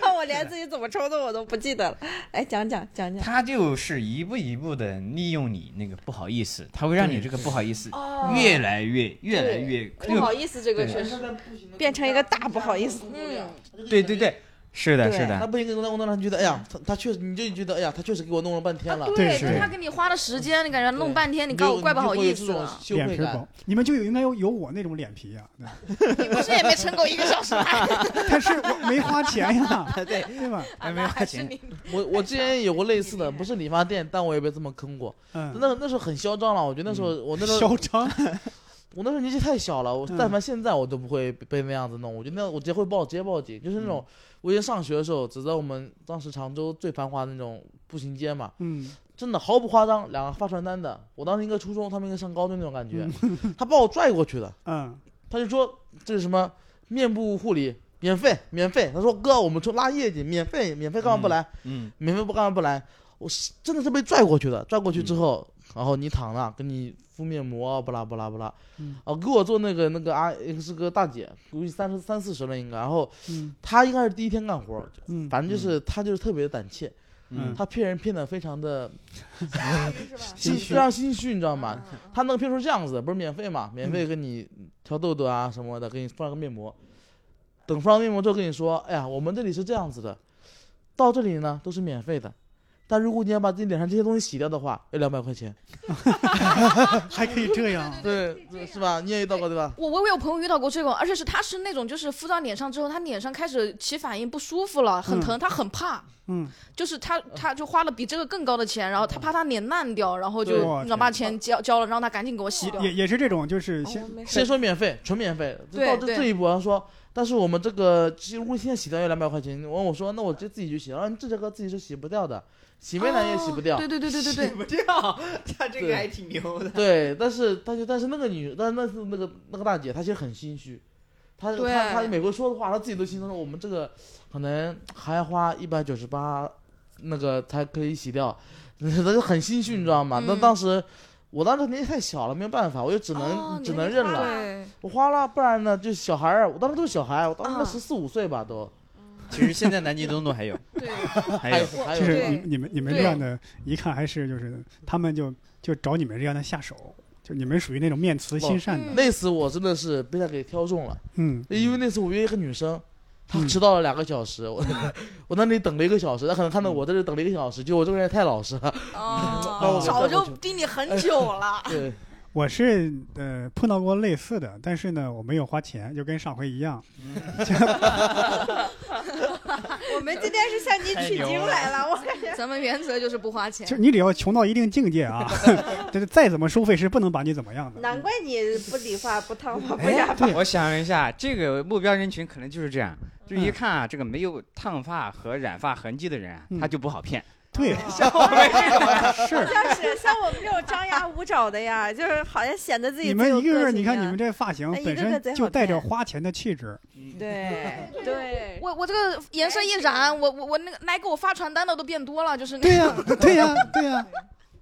但我连自己怎么充的我都不记得了。哎，讲讲讲讲。他就是一步一步的利用你那个不好意思，他会让你这个不好意思哦越来越越来越不好意思，这个对确实，变成一个大不好意思。嗯，对对对，是的，是的，他不行给你弄弄，让你觉得，哎呀，他他确实，你就觉得，哎呀，他确实给我弄了半天了，对，是他给你花的时间，你感觉弄半天，你你告我怪不好意思了。羞愧感脸皮薄。，你们就有应该有有我那种脸皮呀、对 你不是也没撑够一个小时吗？但是我没花钱呀，对，对吧？还没花钱，我我之前有过类似的，不是理发店，但我也被这么坑过。嗯，那那时候很嚣张了，我觉得那时候我那时候嚣张，我那时候年纪太小了，我嗯但凡现在我都不会被那样子弄，我觉得那我直接会报直接报警，就是那种我以前上学的时候，只在我们当时常州最繁华的那种步行街嘛，嗯。真的毫不夸张，两个发传单的，我当时应该初中，他们应该上高中那种感觉，他把我拽过去的，嗯。他就说这是什么面部护理免费免费，他说哥我们出拉业绩免费免费干嘛不来？嗯，免费不干嘛不来？我是真的是被拽过去的，拽过去之后，然后你躺那，给你敷面膜，不啦不啦不啦，嗯啊，给我做那个那个啊，是个大姐，估计三十三四十了应该，然后嗯她应该是第一天干活，嗯，反正就是她就是特别的胆怯，嗯她骗人骗的非常的？心非常心虚，你知道吗？嗯她能骗出这样子，不是免费嘛？免费给你挑痘痘啊什么的，给你敷上个面膜，等敷上面膜之后跟你说，哎呀，我们这里是这样子的，到这里呢都是免费的。但如果你要把自己脸上这些东西洗掉的话，要两百块钱。还可以这样，对，对是吧？你也遇到过对吧？我我我有朋友遇到过这种，而且是他是那种就是敷到脸上之后，他脸上开始起反应不舒服了，很疼，他很怕，嗯，就是他他就花了比这个更高的钱，然后他怕他脸烂掉，然后对就你知道把钱交交了，让他赶紧给我洗掉。也也是这种，就是先哦先说免费，纯免费，到这这一步，他说，但是我们这个其实如果现在洗掉要两百块钱，我问我说，那我就自己去洗，然后你这节课自己是洗不掉的，洗面奶也洗不掉。对对对对对对，不掉，他这对个还挺牛的。对，但是但是但是那个女，但是那是那个那个大姐，她其实很心虚，她对她她每回说的话，她自己都心疼说我们这个可能还要花一百九十八，那个才可以洗掉，她就很心虚，你知道吗？那、嗯当时我当时年纪太小了，没有办法，我就只能、哦只能认了。我花了，不然呢，就小孩儿，我当时都是小孩，我当时十四五岁吧，都其实现在南京东路还有，对，还有，还有就是你你们你们这样的，一看还是就是他们就就找你们这样的下手，就你们属于那种面慈心善的，那次我真的是被他给挑中了，嗯。因为那次我约一个女生，她嗯。迟到了两个小时，我我那里等了一个小时，他可能看到我在这等了一个小时，就我这个人也太老实了，早就给带过去逼你很久了。对，我是呃碰到过类似的，但是呢我没有花钱，就跟上回一样，我们今天是向你取经来了，我感觉。咱们原则就是不花钱就。是你只要穷到一定境界啊，就是再怎么收费是不能把你怎么样的。难怪你不理发、不烫发、不哎染发。我想了一下，这个目标人群可能就是这样，就一看啊，这个没有烫发和染发痕迹的人他就不好骗。对，像我们这种啊，是。像是像我们这种张牙舞爪的呀，就是好像显得自己你们一个个，你看你们这发型本身就带着看花钱的气质，对对，我我这个颜色一染，我我我那个来给我发传单的都变多了，就是那对呀、种。对呀、对呀、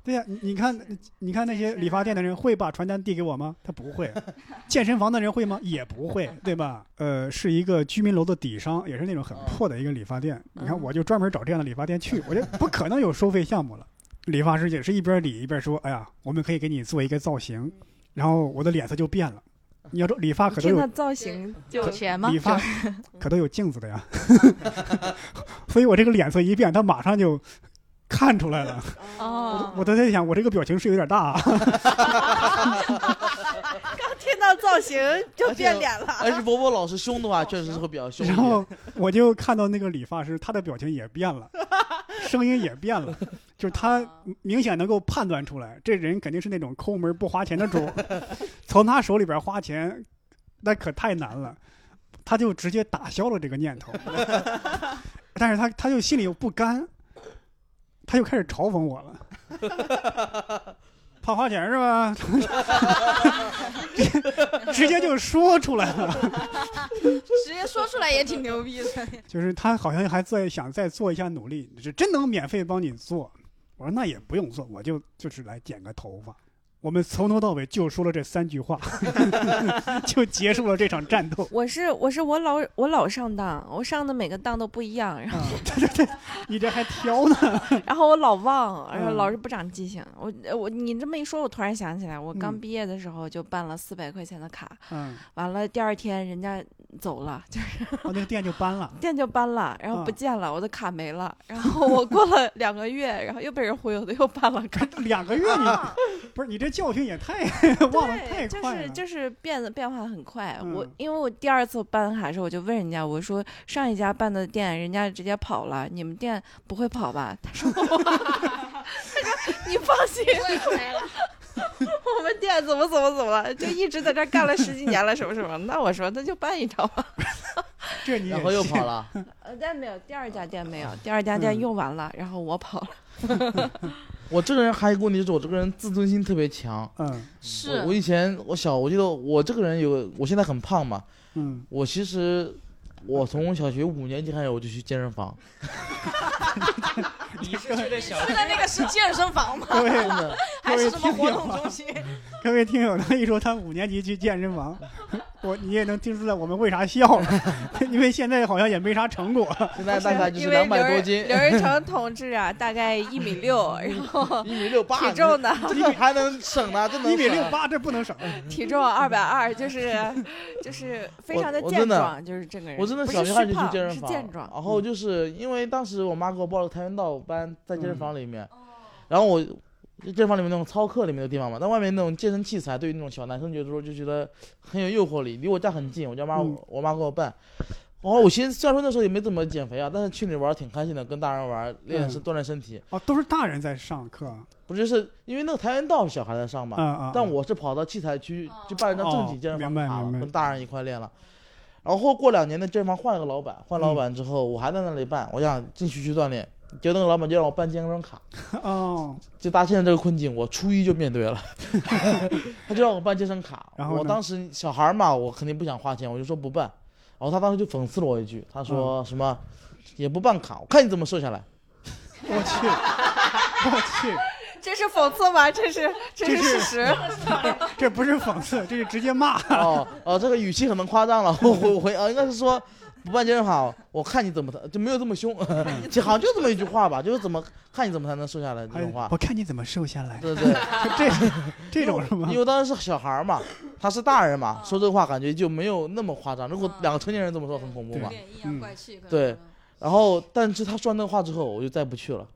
对呀、你你看，你看那些理发店的人会把传单递给我吗？他不会。健身房的人会吗？也不会，对吧？呃，是一个居民楼的底商，也是那种很破的一个理发店。你看，嗯我就专门找这样的理发店去，我就不可能有收费项目了。理发师也是一边理一边说：“哎呀，我们可以给你做一个造型。”然后我的脸色就变了。你要说理发可都有造型就有钱吗理？发可都有镜子的呀，所以我这个脸色一变，他马上就看出来了。哦，我都在想，我这个表情是有点大、啊。刚听到造型就变脸了。而且伯伯老师凶的话，确实是会比较凶然。后我就看到那个理发师，他的表情也变了，声音也变了，就是他明显能够判断出来，这人肯定是那种抠门不花钱的主，从他手里边花钱，那可太难了。他就直接打消了这个念头，但是他他就心里又不甘，他又开始嘲讽我了。怕花钱是吧？直接就说出来了。直接说出来也挺牛逼的。就是他好像还在想再做一下努力，是真能免费帮你做。我说那也不用做，我就就是来剪个头发。我们从头到尾就说了这三句话，就结束了这场战斗。我是我是我老我老上当，我上的每个当都不一样，然后啊，对对对，你这还挑呢？然后我老忘，然后嗯老是不长记性。我我你这么一说，我突然想起来，我刚嗯毕业的时候就办了四百块钱的卡，嗯，完了第二天人家走了，就是哦，那个店就搬了。店就搬了，然后不嗯见了，我的卡没了。然后我过了两个月，然后又被人忽悠的，又办了卡。两个月你不是你这教训也太 忘了太，就快了。是就是变得变化很快。我嗯因为我第二次办卡的时候，我就问人家，我说上一家办的店，人家直接跑了，你们店不会跑吧？他说，他说你放心，我们店怎么怎么怎么了，就一直在这干了十几年了，什么什么。那我说那就办一张吧。这你然后又跑了，呃，但没有，第二家店没有，第二家店嗯用完了，然后我跑了。我这个人还有一个问题就是我这个人自尊心特别强。嗯是我我以前我小我记得我这个人有我现在很胖嘛，嗯，我其实我从小学五年级开始我就去健身房，你是去的小现在那个是健身房吗？各位真的。还是什么活动中心？各位听友，他一说他五年级去健身房，我你也能听出来我们为啥笑了，因为现在好像也没啥成果。现在大概就是因为两百多斤，刘仁成同志啊，大概一米六，然后一米六八，体重呢，这个还能省呢，这能一米六八，这不能省。体重二百二，就是就是非常的健壮，就是这个人。我真的不小学就去是虚胖健身房，是健壮。然后就是因为当时我妈给我报了跆拳道班，在健身房里面，然后我健身房里面那种操课里面的地方嘛，但外面那种健身器材，对于那种小男生觉得说就觉得很有诱惑力，离我家很近，我家妈、嗯我妈给我办。然后我其实虽然说那时候也没怎么减肥啊，但是去那玩挺开心的，跟大人玩练嗯是锻炼身体，哦，都是大人在上课。不就是因为那个跆拳道是小孩在上嘛，嗯嗯。但我是跑到器材区就办了张正经健身房哦明白卡了，明白跟大人一块练了。然后过两年的健身房换了个老板，换老板之后我还在那里办，我想继续去锻炼，结果那个老板就让我办健身卡，哦，就搭现在这个困境，我初一就面对了，他就让我办健身卡，然后我当时小孩嘛，我肯定不想花钱，我就说不办，然后他当时就讽刺了我一句，他说嗯。什么、也不办卡，我看你怎么瘦下来。我去，我去，这是讽刺吗？这是这这是是事实。这不是讽刺，这是直接骂。哦哦，这个语气可能夸张了，我回我回啊，应该是说不办健身卡，我看你怎么就没有这么凶，就好像就这么一句话吧，就是怎么看你怎么才能瘦下来这还种话。我看你怎么瘦下来，对对对，这这种是吗因？为当时是小孩儿嘛，他是大人嘛，说这个话感觉就没有那么夸张。如果两个成年人这么说，很恐怖嘛对。有点阴阳怪气。对然后，但是他说完那话之后，我就再不去了。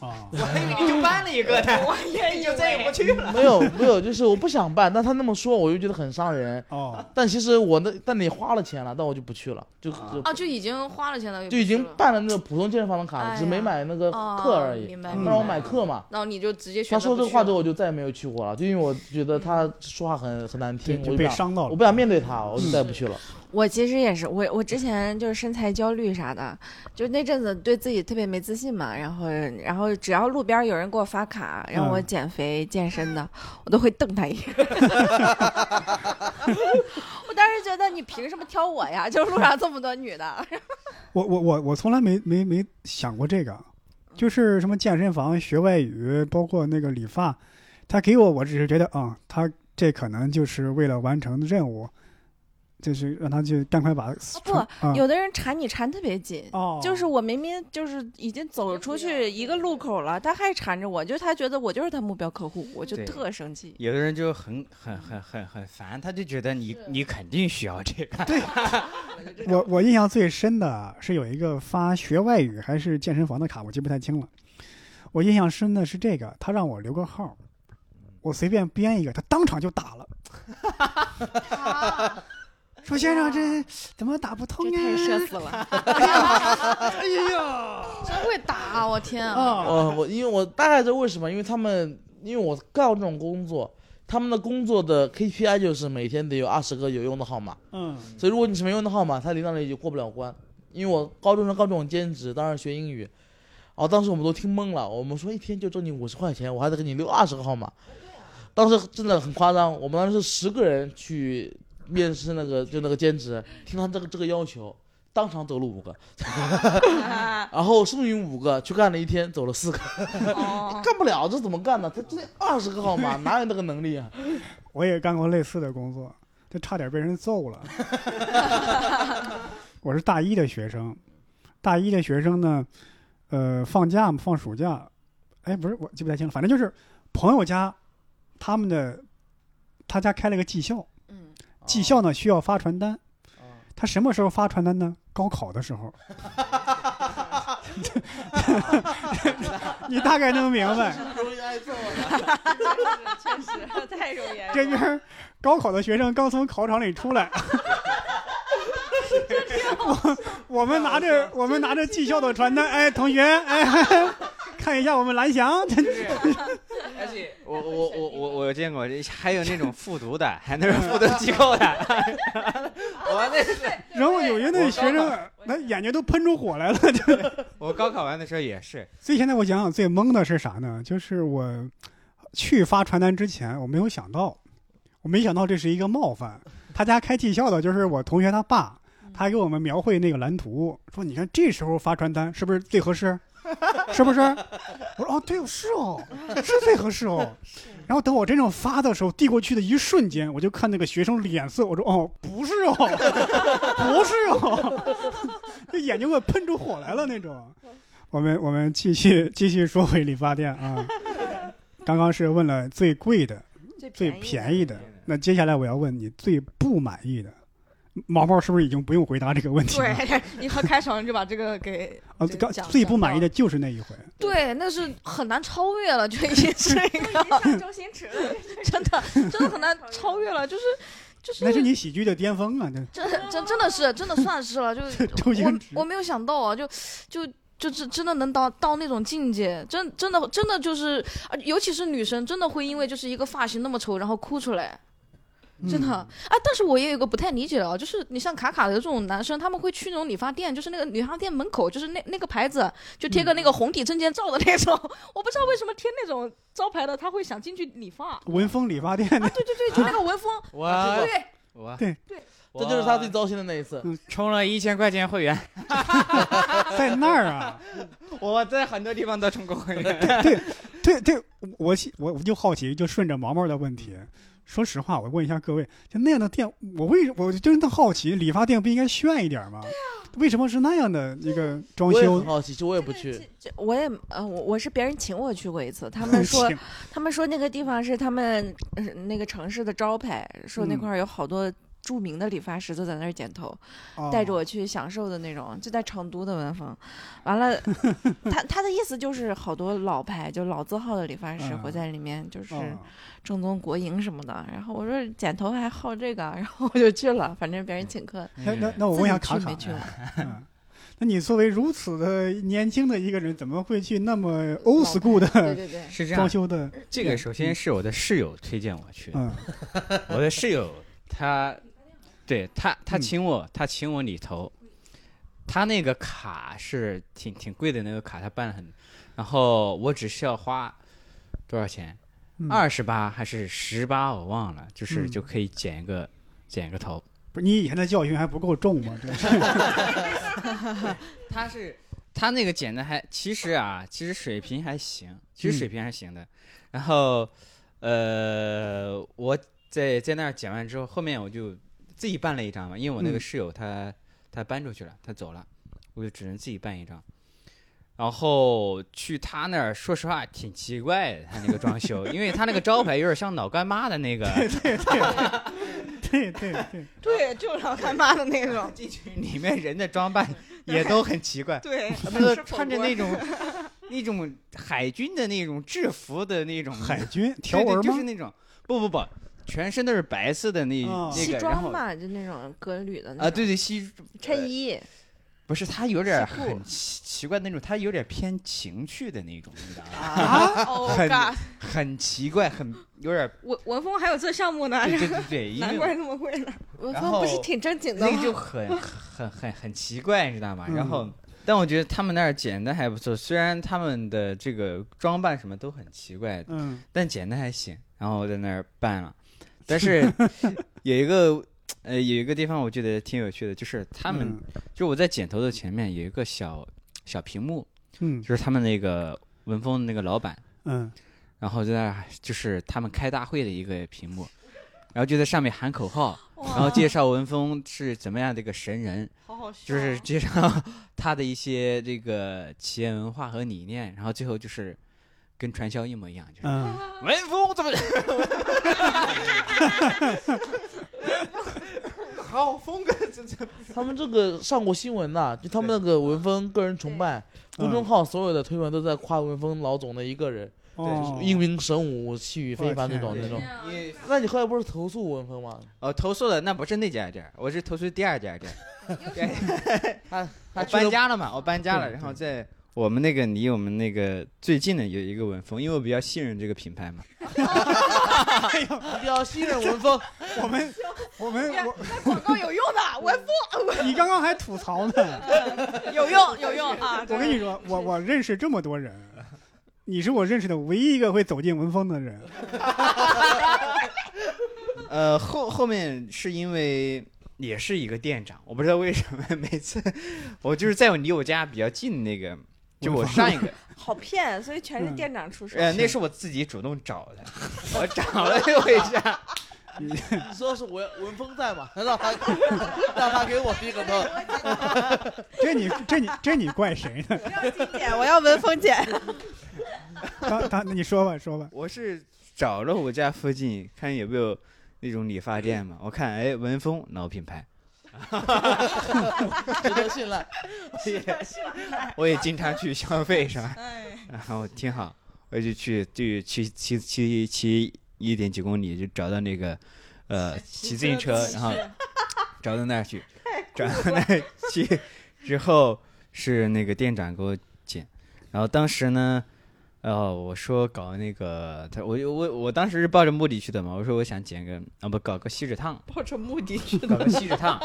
啊，我还以为你就办了一个呢，我也就再也不去了。没有没有，就是我不想办，但他那么说，我又觉得很伤人。哦，但其实我那但你花了钱了，但我就不去了，就就哦，就已经花了钱了，就已经办了那个普通健身房的卡了，只没买那个哦课而已。明白，让我买课嘛。然后你就直接选他说这个话之后，我就再也没有去过了，就因为我觉得他说话很很难，听，我就被伤到了。我不想面对他，我就再也不去了。我其实也是，我我之前就是身材焦虑啥的，就那阵子对自己特别没自信嘛，然后然后只要路边有人给我发卡让我嗯减肥健身的，我都会瞪他一眼。我当时觉得你凭什么挑我呀？就路上这么多女的，我我我我从来没没没想过这个，就是什么健身房学外语，包括那个理发，他给我，我只是觉得啊、他这可能就是为了完成任务，就是让他去赶快把不啊有的人缠你缠特别紧。哦，就是我明明就是已经走出去一个路口了，他还缠着我，就他觉得我就是他目标客户，我就特生气。有的人就很很很很很烦，他就觉得你你肯定需要这个。对 我我印象最深的是有一个发学外语还是健身房的卡，我记不太清了。我印象深的是这个，他让我留个号，我随便编一个，他当场就打了。说先生，这怎么打不通这呢？太社死了，哎呀！真会打啊！我天啊！啊，哦，我因为我大概知道为什么，因为他们因为我干过这种工作，他们的工作的 KPI 就是每天得有二十个有用的号码，嗯，所以如果你是没用的号码，他领导里就过不了关。因为我高中时候干这种兼职，当时学英语，哦，当时我们都听懵了，我们说一天就挣你五十块钱，我还得给你留二十个号码，当时真的很夸张。我们当时是十个人去面试那个就那个兼职，听他这个这个要求，当场走了五个，然后剩余五个去干了一天，走了四个。哦，干不了，这怎么干呢？他这二十个号码，哪有那个能力啊？我也干过类似的工作，就差点被人揍了。我是大一的学生，大一的学生呢，呃，放假嘛，放暑假，哎，不是，我记不太清了，反正就是朋友家，他们的他家开了个技校，嗯，技校呢需要发传单，哦他什么时候发传单呢？高考的时候。你大概能明白，容易挨揍啊！确实太容易。这边儿高考的学生刚从考场里出来，我我们拿着我们拿着技校的传单，哎，同学，哎，看一下我们蓝翔，而且 我我我我我见过，还有那种复读的，还那种复读机构的。我那是然后有些那学生那眼睛都喷出火来了，就。我高考完的时候也是，所以现在我想想最懵的是啥呢？就是我去发传单之前，我没有想到，我没想到这是一个冒犯。他家开技校的，就是我同学他爸，他给我们描绘那个蓝图，说你看这时候发传单是不是最合适？是不是？我说哦，对，是哦，是最合适哦。然后等我真正发的时候，递过去的一瞬间，我就看那个学生脸色，我说哦，不是哦，不是哦，这眼睛快喷出火来了那种。我们我们继续继续说回理发店啊，刚刚是问了最贵的、最最便宜的，那接下来我要问你最不满意的。毛毛是不是已经不用回答这个问题了？对，一和开场就把这个给啊，这个刚最不满意的就是那一回。对，那是很难超越了，就已经是一个 周星驰，真的真的很难超越了，就是就是那是你喜剧的巅峰啊！这真真真的是真的算是了，就是周星驰我我没有想到啊，就就就是真的能到到那种境界，真真的真的就是，啊尤其是女生，真的会因为就是一个发型那么丑，然后哭出来。真的，啊，但是我也有个不太理解的啊，就是你像卡卡的这种男生，他们会去那种理发店，就是那个理发店门口，就是那那个牌子，就贴个那个红底证件照的那种，我不知道为什么贴那种招牌的，他会想进去理发。啊，文风理发店啊，对对对，就那个文风，我对，我对这就是他最糟心的那一次。充了一千块钱会员，在那儿啊。我在很多地方都充过会员。对对对，我我我就好奇，就顺着毛毛的问题，说实话，我问一下各位，就那样的店，我为什我真的好奇，理发店不应该炫一点吗？为什么是那样的一个装修我？好奇，我也不去。这我也呃，我我是别人请我去过一次，他 们说他们说那个地方是他们呃那个城市的招牌，说那嗯块有好多著名的理发师都在那儿剪头，哦带着我去享受的那种，就在成都的文峰。完了，他他的意思就是好多老牌就老字号的理发师嗯会在里面，就是哦正宗国营什么的。然后我说剪头还好这个，然后我就去了，反正别人请客。那那那我问一下卡卡没去过，嗯那你作为如此的年轻的一个人，怎么会去那么 old school 的对对，是这样，装修的？这个首先是我的室友推荐我去的。嗯 我的室友他，对他他嗯请我，他请我理头，他那个卡是挺挺贵的那个卡，他办了很，然后我只需要花多少钱？嗯二十八还是十八？我忘了，就是嗯就可以剪一个剪一个头。不是你以前的教训还不够重吗？这是 他是他那个剪的还其实啊，其实水平还行，其嗯实水平还行的。然后，呃，我在在那儿剪完之后，后面我就自己办了一张嘛，因为我那个嗯。室友他、他搬出去了，他走了，我就只能自己办一张。然后去他那儿，说实话挺奇怪的，他那个装修，因为他那个招牌有点像老干妈的那个，对对对，对，就是老干妈的那种。进去里面人的装扮也都很奇怪，对，他们都穿着那种那种海军的那种制服的那种海军？对对条纹吗？就是那种。不不不，全身都是白色的那、那个，西装吧，就那种革履的那啊，对对西衬衣，不是他有点很奇奇怪那种，他有点偏情趣的那种，你知道吗？很 god，很奇怪，很有点文文峰还有这项目呢，对对对对，难怪那么贵呢。文峰不是挺正经的吗？那个就很很很很奇怪，你知道吗？嗯然后。但我觉得他们那儿剪的还不错，虽然他们的这个装扮什么都很奇怪，嗯但剪的还行。然后我在那儿办了，但是 有一个呃有一个地方我觉得挺有趣的，就是他们、嗯。就我在剪头的前面有一个小小屏幕，嗯。就是他们那个文峰那个老板，嗯。然后在那就是他们开大会的一个屏幕，然后就在上面喊口号，然后介绍文峰是怎么样的一个神人，好好笑，就是介绍他的一些这个企业文化和理念，然后最后就是跟传销一模一样，就是嗯。文峰怎么？好风格，这这。他们这个上过新闻的，就他们那个文峰个人崇拜公众号，所有的推文都在夸文峰老总的一个人，哦，英明神武、气宇非凡那种那种。你那你后来不是投诉文峰吗？哦投诉的那不是那家店，我是投诉第二家店，他他搬家了嘛，我搬家了，然后在我们那个离我们那个最近的有一个文峰，因为我比较信任这个品牌嘛，比较信任文峰，我们 我们我广告有用的，文峰你刚刚还吐槽呢，有用有用啊！我跟你说，我我认识这么多人，你是我认识的唯一一个会走进文峰的人。呃后后面是因为。也是一个店长，我不知道为什么每次我就是在我离我家比较近那个，就我上一个，好骗，所以全是嗯店长出手。呃，那 是我自己主动找的，我找了我一下，你说是文文峰在吗？让他让他给我递个头。这你这你这你怪谁呢？姐，我要文峰姐。当当，你说吧说吧。我是找了我家附近看有没有那种理发店嘛，我看哎文峰老品牌，值得信赖。我也经常去消费是吧？哎，然后挺好，我就去就骑骑骑骑一点几公里就找到那个呃骑自行车，然后找到那儿去，找到那儿去之后是那个店长给我剪，然后当时呢。呃，我说搞那个，他我我我当时是抱着目的去的嘛，我说我想剪个啊不搞个锡纸烫，抱着目的去的搞个锡纸烫，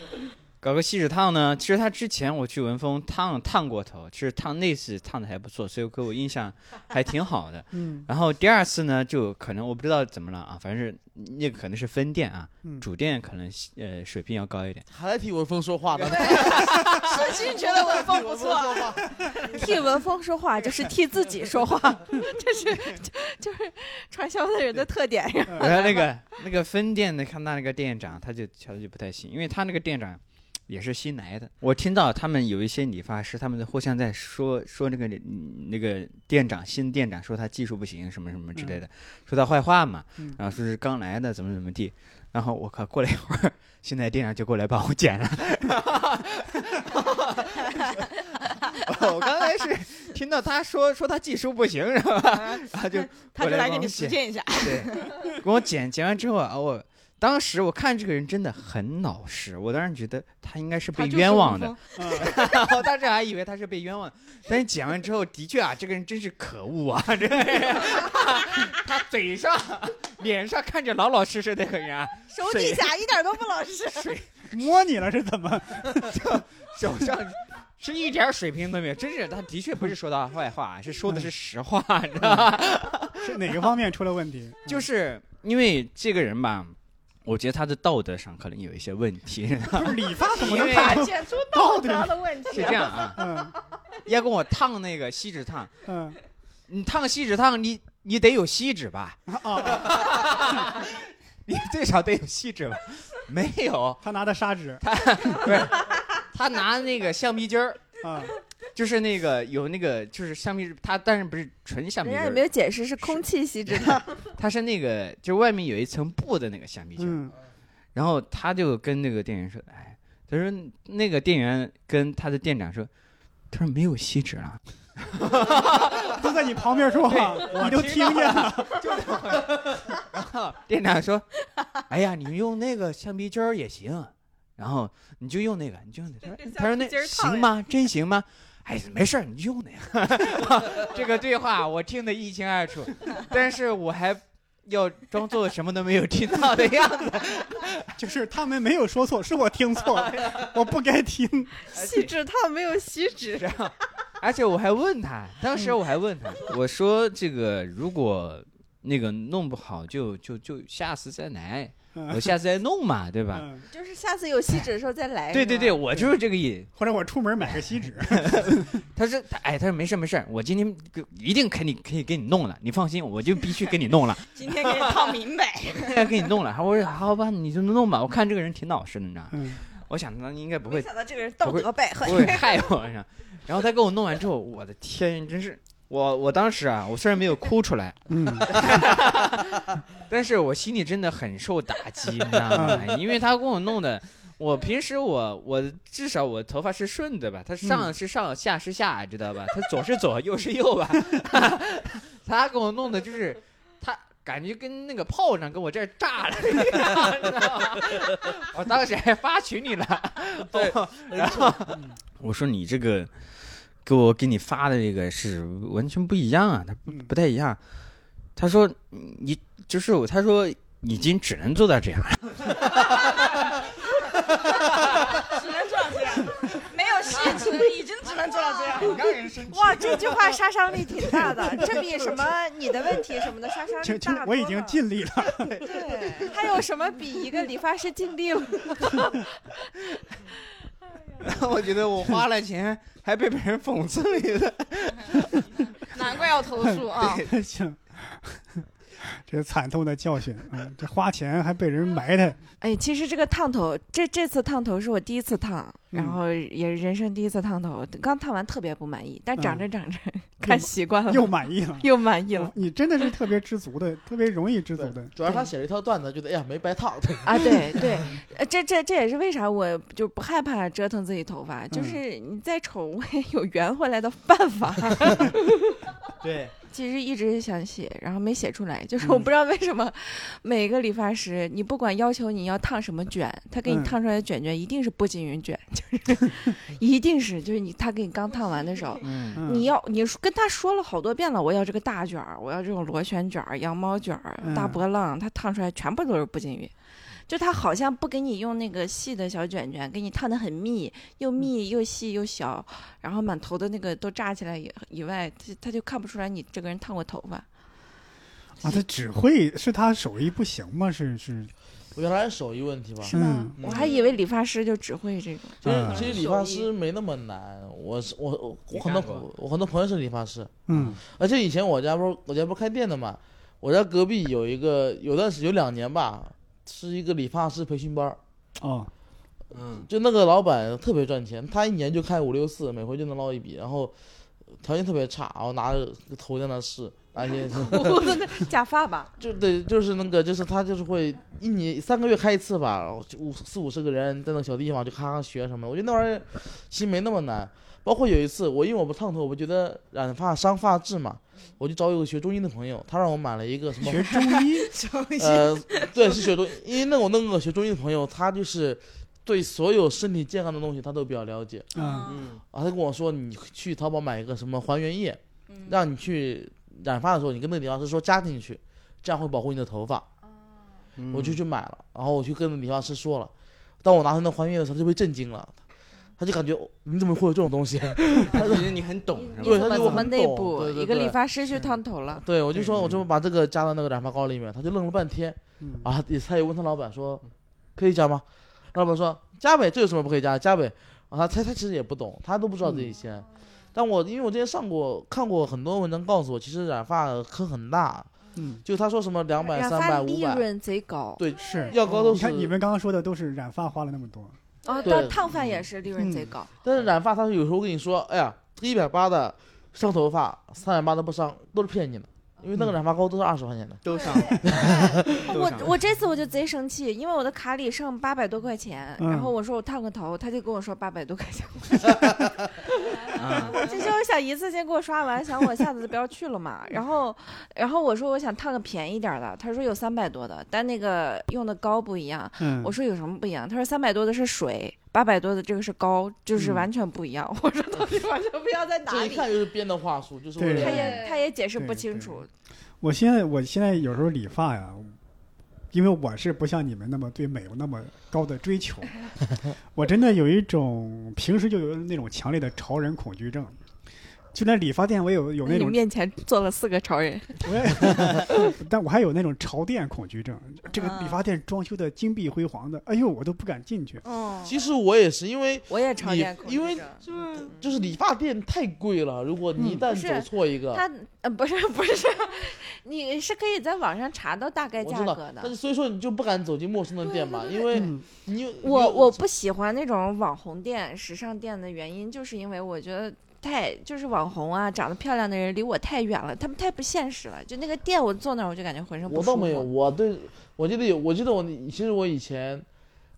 搞个锡纸烫呢。其实他之前我去文峰烫烫过头，其实烫那次烫的还不错，所以给我印象还挺好的。嗯然后第二次呢，就可能我不知道怎么了啊，反正是那个可能是分店啊，嗯，主店可能呃水平要高一点。还在替文峰说话呢，真心觉得文峰不错。替文峰说话就是替自己说话，这是就就是传销的人的特点呀。然后那个那个分店的看他那个店长，他就瞧着就不太行，因为他那个店长也是新来的。我听到他们有一些理发师，他们互相在说说那个嗯那个店长新店长说他技术不行什么什么之类的，说他坏话嘛嗯，然后说是刚来的怎么怎么地。然后我靠，过了一会儿，现在店长就过来帮我剪了。我刚才是听到他说说他技术不行是吧？然后就他就来给你实剪。践一下。对，给我剪剪完之后啊，我当时我看这个人真的很老实，我当时觉得他应该是被冤枉的 我当时还以为他是被冤枉，但是剪完之后，的确啊，这个人真是可恶啊，这个人，他嘴上、脸上看着老老实实的个人啊，手底下一点都不老实。水摸你了是怎么？手上是一点水平都没有，真是他的确不是说他坏话，是说的是实话，你知道吗？是哪个方面出了问题？就是因为这个人吧，我觉得他的道德上可能有一些问题。理发怎么因为能看出道德的问题。是这样啊，嗯 要跟我烫那个锡纸烫，嗯你烫锡纸烫，你你得有锡纸吧？啊，你最少得有锡纸吧？没有，他拿的砂纸不是，他拿那个橡皮筋儿，啊，就是那个有那个就是橡皮，它但是不是纯橡皮筋，人家也没有解释是空气锡纸烫？它是那个就外面有一层布的那个橡皮筋儿。嗯然后他就跟那个店员说：“哎，他说那个店员跟他的店长说，他说没有锡纸了。都在你旁边说话，你都听见了，然后店长说：哎呀，你用那个橡皮筋儿也行，然后你就用那个，你就用那个。他说那行吗？真行吗？哎，没事儿，你就用那个。这个对话我听得一清二楚，但是我还要装作什么都没有听到的样子。就是他们没有说错，是我听错了，我不该听。锡纸烫没有锡纸，而且我还问他，当时我还问他，我说这个如果那个弄不好就就就下次再来，我下次再弄嘛，对吧？嗯，就是下次有锡纸的时候再来。对对对，我就是这个意。或者我出门买个锡纸，他说他哎，他说没事没事，我今天给一定肯定可以给你弄了，你放心，我就必须给你弄了，今天给你套明白。给你弄了。我说好吧，你就弄吧。我看这个人挺老实的，你知道吗？嗯我想他应该不没会想到这个人道德败坏不。会害我，然后他给我弄完之后，我的天，真是我我当时啊，我虽然没有哭出来，嗯 但是我心里真的很受打击，你知道吗？因为他给我弄的，我平时我我至少我头发是顺的吧，他上是上，下是下，知道吧？他左是左，右是右吧？他给我弄的就是他。感觉跟那个炮仗跟我这儿炸了一样，知道吗？我当时还发群里了，对，然后我说你这个给我给你发的这个是完全不一样啊，他不太一样。他说你就是我，他说已经只能做到这样了。只能做到这样，没有锡纸，已经只能做到这样。让人生气。哇，这句话杀伤力挺大的，这比什么你的问题什么的杀伤力大我已经尽力了，对，还有什么比一个理发师尽力了？我觉得我花了钱还被别人讽刺了一顿。难怪要投诉啊！行，这是惨痛的教训。嗯，这花钱还被人埋汰。哎，其实这个烫头，这这次烫头是我第一次烫，然嗯后也是人生第一次烫头，刚烫完特别不满意，但长着嗯长着 看习惯了，又满意了。又满意了。你真的是特别知足的，特别容易知足的。主要是他写了一条段子，觉得哎呀没白烫，对，啊，对对，呃，这这这也是为啥我就不害怕折腾自己头发，就嗯是你再丑我也有圆回来的办法。对，其实一直想写，然后没写出来，就是我嗯。不知道为什么，每个理发师你不管要求你要烫什么卷，他给你嗯。烫出来的卷卷一定是波锦云卷，就是 一定是就是你他给你刚烫完的时候，你要你跟他说了好多遍了，我要这个大卷儿，我要这种螺旋卷儿、羊毛卷儿、大嗯。波浪，他烫出来全部都是不均匀。就他好像不给你用那个细的小卷卷，给你烫的很密，又密又细又小，然后满头的那个都炸起来以以外，他他就看不出来你这个人烫过头发。啊，他只会是他手艺不行吗？是是，我原来是手艺问题吧。是吗？嗯我还以为理发师就只会这种。其实嗯其实理发师没那么难，我是我我我很多我很多朋友是理发师，嗯而且以前我家不是我家不是开店的嘛，我家隔壁有一个有段时有两年吧，是一个理发师培训班儿，哦，嗯，就那个老板特别赚钱，他一年就开五六次，每回就能捞一笔，然后条件特别差，然后拿着头在那试，而且 假发吧，就对，就是那个，就是他就是会一年三个月开一次吧，然后就五四五十个人在那个小地方就咔咔学什么的，我觉得那玩意儿其实没那么难。包括有一次，我因为我不烫头，我觉得染发伤发质嘛，我就找有个学中医的朋友，他让我买了一个什么学中医，呃，对，是学中，因为那我那个学中医的朋友，他就是对所有身体健康的东西他都比较了解嗯嗯啊。他跟我说，你去淘宝买一个什么还原液，嗯让你去染发的时候，你跟那个理发师说加进去，这样会保护你的头发。嗯我就去买了，然后我去跟理发师说了。当我拿出那还原液的时候，他就被震惊了。他就感觉哦你怎么会有这种东西？他觉得你很懂是对？他就很怎么怎么内部对对对一个理发师去烫头了？对，我就说，对我就把这个加到那个染发膏里面，他就愣了半天嗯啊，也他也问他老板说，可以加吗？老板说加呗，这有什么不可以加？加呗。啊，他他他其实也不懂，他都不知道这一些。但我因为我之前上过看过很多文章，告诉我其实染发坑很大，嗯，就他说什么两百、三百、五百利百，润贼高。对，是。药膏都是。你看你们刚刚说的都是染发花了那么多，哦，对但烫发也是利润贼高。但是染发他有时候跟你说，哎呀，一百八的伤头发，三百八的不伤，都是骗你的，因为那个染发膏都是二十块钱的。都上，都我我这次我就贼生气，因为我的卡里剩八百多块钱，嗯然后我说我烫个头，他就跟我说八百多块钱，啊，我这就是想一次性给我刷完，想我下次就不要去了嘛。然后，然后我说我想烫个便宜点的，他说有三百多的，但那个用的膏不一样。嗯，我说有什么不一样？他说三百多的是水，八百多的这个是膏，就是嗯完全不一样。我说到底完全不一样在哪里？这一看就是编的话术，就是他也他也解释不清楚。我现在我现在有时候理发呀，因为我是不像你们那么对美有那么高的追求，我真的有一种平时就有那种强烈的潮人恐惧症。就连理发店，我有有那种，你面前坐了四个潮人，我也，但我还有那种潮店恐惧症。这个啊理发店装修的金碧辉煌的，哎呦，我都不敢进去。嗯，其实我也是，因为我也常你见恐惧因为症就是理发店太贵了，如果你一旦走错一个，他呃不是不是，你是可以在网上查到大概价格，的。但是所以说你就不敢走进陌生的店嘛，因为嗯你我我不喜欢那种网红店、时尚店的原因，就是因为我觉得太就是网红啊，长得漂亮的人离我太远了，他们太不现实了。就那个店，我坐那儿我就感觉浑身不舒服。我倒没有，我对我记得有，我记得我其实我以前。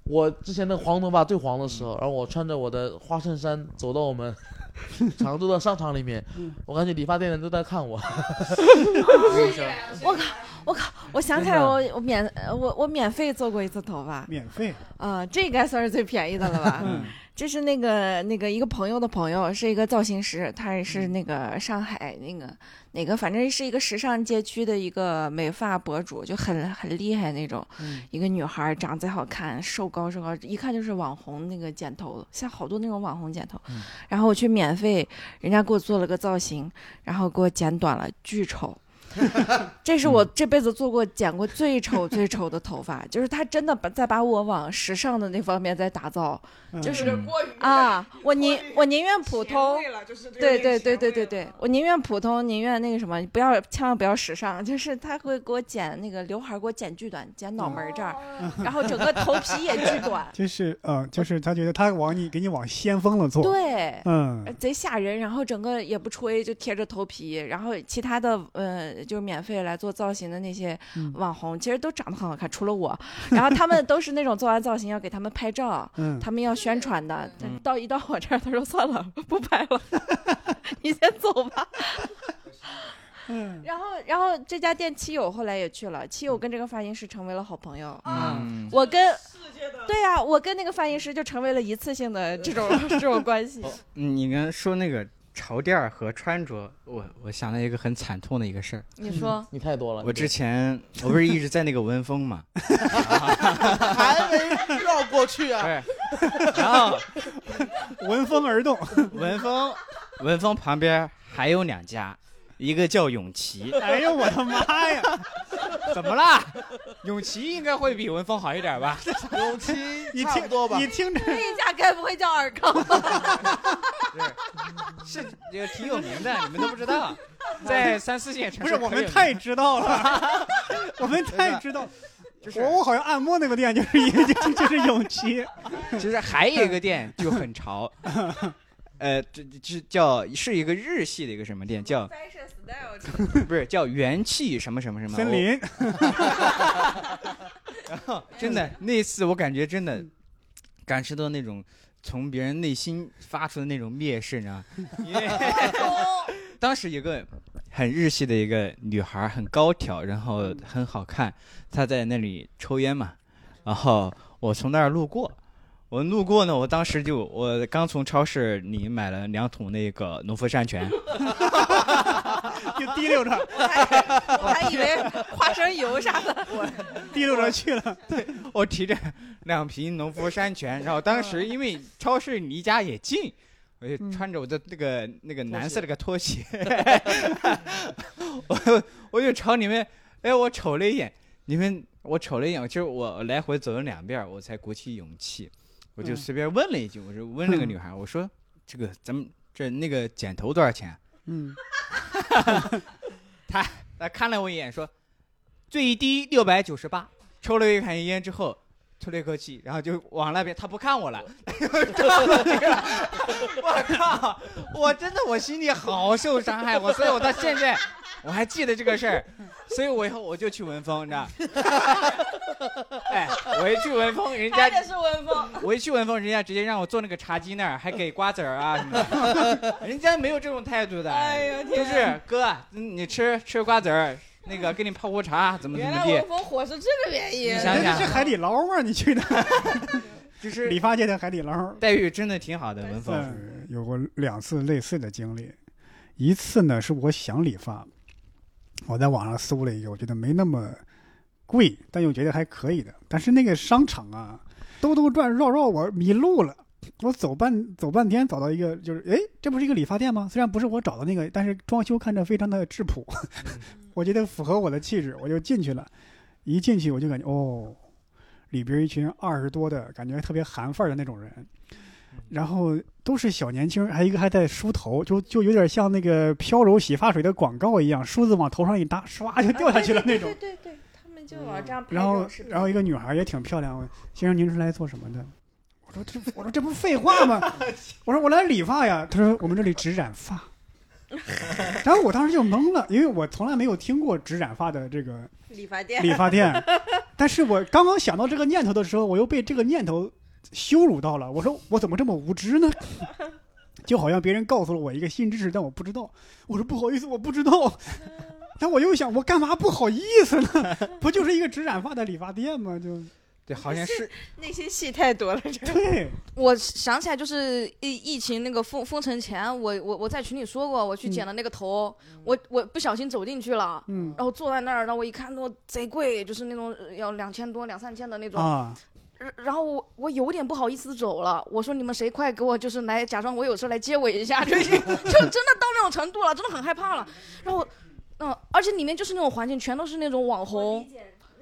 我之前那个黄头发最黄的时候，然后我穿着我的花衬衫走到我们 常州的商场里面，我感觉理发店的人都在看我。我靠，我靠！我想起来我，我免呃我我免费做过一次头发免费，啊、这应该算是最便宜的了吧？嗯这是那个那个一个朋友的朋友，是一个造型师，他也是那个上海那个哪个，反正是一个时尚街区的一个美发博主，就很很厉害那种。嗯一个女孩长得贼好看，瘦高瘦高，一看就是网红那个剪头，像好多那种网红剪头。嗯然后我去免费，人家给我做了个造型，然后给我剪短了，巨丑。这是我这辈子做过剪过最丑最丑的头发，就是他真的把在把我往时尚的那方面在打造嗯就是啊！我宁我宁愿普通，对对对对对对，我宁愿普通，宁愿那个什么，不要千万不要时尚。就是他会给我剪那个刘海，给我剪巨短，剪脑门儿这儿，然后整个头皮也巨短，就是嗯，就是他觉得他往你给你往先锋了做，对。嗯呃贼吓人，然后整个也不吹，就贴着头皮，然后其他的呃，就是免费来做造型的那些嗯网红，其实都长得很好看，除了我。然后他们都是那种做完造型要给他们拍照，嗯，他们要宣传的。嗯到一到我这儿，他说算了，不拍了，你先走吧。嗯然后，然后这家店七友后来也去了，七友跟这个发型师成为了好朋友。嗯，我跟对呀、我跟那个发型师就成为了一次性的这种这种关系。嗯你刚才说那个潮店儿和穿着，我我想了一个很惨痛的一个事儿。你说，你太多了，我之前我不是一直在那个文峰嘛 还没绕过去啊。对，然后闻风而动，文峰文峰旁边还有两家，一个叫永琪，哎呦我的妈呀！怎么啦？永琪应该会比文峰好一点吧？永琪 你听差不多吧你？听着，那一家该不会叫尔康吧？是这个挺有名的，你们都不知道。在三四线城市不是我们太知道了，我们太知道。就是我我好像按摩那个店就是一就就是永琪，其实还有一个店就很潮，呃，这这叫是一个日系的一个什么店，叫 Fashion style 不是叫元气什么什么什么森。林，然 后真的那次我感觉真的感受到那种从别人内心发出的那种蔑视，你知道吗？因为 当时有个很日系的一个女孩，很高挑，然后很好看，她在那里抽烟嘛，然后我从那儿路过。我路过呢，我当时就我刚从超市里买了两桶那个农夫山泉，就提溜着。我还以为花生油啥的。我 提溜着去了。对我提着两瓶农夫山泉，然后当时因为超市离家也近，我就嗯穿着我的那个那个蓝色拖鞋。那个拖鞋，我我就朝你们，哎，我瞅了一眼，你们我瞅了一眼，就是我来回走了两遍，我才鼓起勇气，我就嗯随便问了一句，我就问那个女孩，我说这个咱们这那个剪头多少钱？嗯，他看了我一眼，说最低六百九十八。抽了一盘烟之后，吐了一口气，然后就往那边，他不看我了，我。靠！我真的我心里好受伤害，我所以我到现在我还记得这个事儿，所以我以后我就去文峰，你知道？哎，我一去文峰，人家也是文峰，我一去文峰，人家直接让我坐那个茶几那儿，还给瓜子儿啊什么的，人家没有这种态度的，哎呦天就是哥，嗯你吃吃瓜子儿，那个给你泡壶茶，怎么怎么地原来文，风火是这个原因。你想想这是海底捞啊！你去的 就是理发界的海底捞。待遇真的挺好的，文峰。嗯，有过两次类似的经历，一次呢是我想理发，我在网上搜了一个，我觉得没那么贵，但又觉得还可以的。但是那个商场啊，兜兜转绕绕，我迷路了。我走半走半天，找到一个，就是哎，这不是一个理发店吗？虽然不是我找的那个，但是装修看着非常的质朴，我觉得符合我的气质，我就进去了。一进去我就感觉哦，里边一群二十多的，感觉特别韩范儿的那种人，然后都是小年轻，还一个还在梳头，就就有点像那个飘柔洗发水的广告一样，梳子往头上一搭，唰就掉下去了那种。对对对，他们就往这样拍然后然后一个女孩也挺漂亮，先生您是来做什么的？我说这我说这不是废话吗？我说我来理发呀。他说我们这里只染发。然后我当时就懵了，因为我从来没有听过只染发的这个理发店理发店，但是我刚刚想到这个念头的时候，我又被这个念头羞辱到了。我说我怎么这么无知呢？就好像别人告诉了我一个新知识，但我不知道。我说不好意思，我不知道。但我又想，我干嘛不好意思呢？不就是一个只染发的理发店吗？就对，好像是那些戏太多了，这对，我想起来，就是疫疫情那个封封城前，我我我在群里说过，我去剪了那个头，我我不小心走进去了。嗯然后坐在那儿，然后我一看，那贼贵，就是那种呃要两千多、两三千的那种。啊，然然后我我有点不好意思走了，我说你们谁快给我就是来假装我有事来接我一下，就已经就真的到那种程度了，真的很害怕了。然后，嗯，而且里面就是那种环境，全都是那种网红，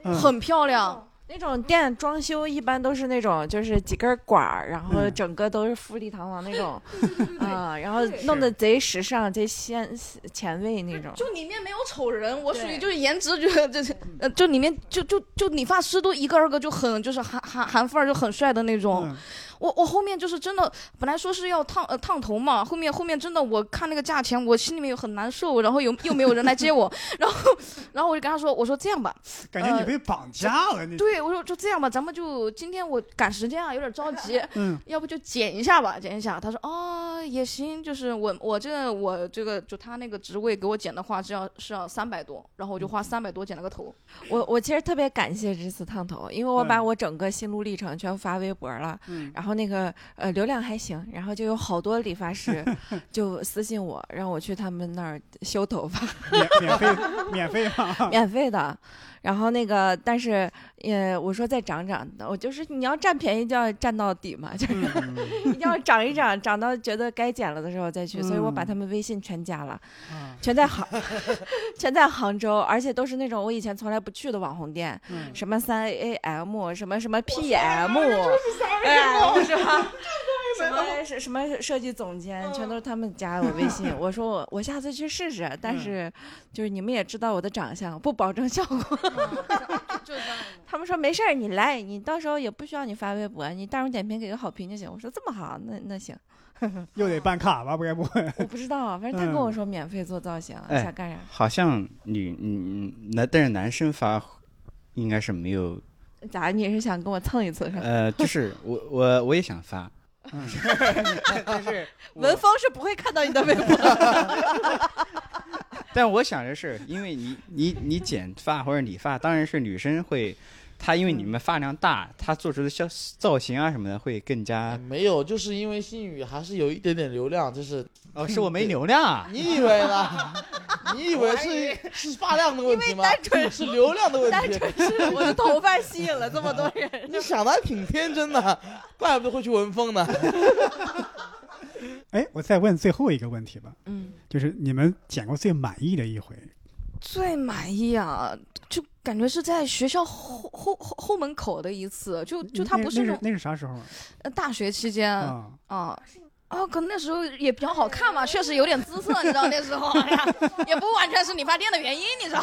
嗯很漂亮。那种店装修一般都是那种，就是几根管儿，然后嗯整个都是富丽堂皇那种，啊，然后弄得贼时尚、贼先前卫那种。就里面没有丑人，我属于就是颜值觉得这是，呃，就里面就就就理发师都一个二个就很就是韩韩韩范儿就很帅的那种。嗯我我后面就是真的，本来说是要烫呃烫头嘛，后面后面真的我看那个价钱，我心里面又很难受，然后又又没有人来接我，然后然后我就跟他说，我说这样吧，感觉你被绑架了，你对我说就这样吧，咱们就今天我赶时间啊，有点着急，嗯要不就剪一下吧，剪一下。他说哦也行，就是我我这我这个就他那个职位给我剪的话是要是要三百多，然后我就花三百多剪了个头。我我其实特别感谢这次烫头，因为我把嗯我整个心路历程全发微博了，嗯然后那个呃流量还行，然后就有好多理发师 就私信我，让我去他们那儿修头发，免免费免费吗？免费的。然后那个，但是呃，我说再涨涨，我就是你要占便宜就要占到底嘛，就是嗯 一定要涨一涨，涨到觉得该减了的时候再去。所以我把嗯他们微信全加了，嗯全在杭，全在杭州，而且都是那种我以前从来不去的网红店，嗯什么三 AM，什么什么 PM，哎，是吧？什么是什么设计总监，全都是他们加我微信。我说我我下次去试试，但是就是你们也知道我的长相，不保证效果。他们说没事儿，你来，你到时候也不需要你发微博，你大众点评给个好评就行。我说这么好，那那行，又得办卡吧？不该不会？我不知道，反正他跟我说免费做造型，哎想干啥？好像女嗯男，但是男生发应该是没有，咋？你是想跟我蹭一次是吧？呃，就是我我我也想发，嗯 但是文峰是不会看到你的微博。但我想着是，因为你你你剪发或者理发，当然是女生会他因为你们发量大，他做出的效造型啊什么的会更加没有，就是因为星宇还是有一点点流量，就是哦，是我没流量啊。你以为呢？你以为 是是发量的问题吗？是流量的问题单题。纯是我的头发吸引了这么多人。你想的还挺天真的，怪不得会去闻风呢。哎，我再问最后一个问题吧，嗯，就是你们剪过最满意的一回？最满意啊，就感觉是在学校后后后后门口的一次，就就他不是那是那是啥时候啊？呃大学期间啊，啊。哦，可能那时候也比较好看嘛，确实有点姿色，你知道那时候，哎呀，也不完全是理发店的原因，你知道。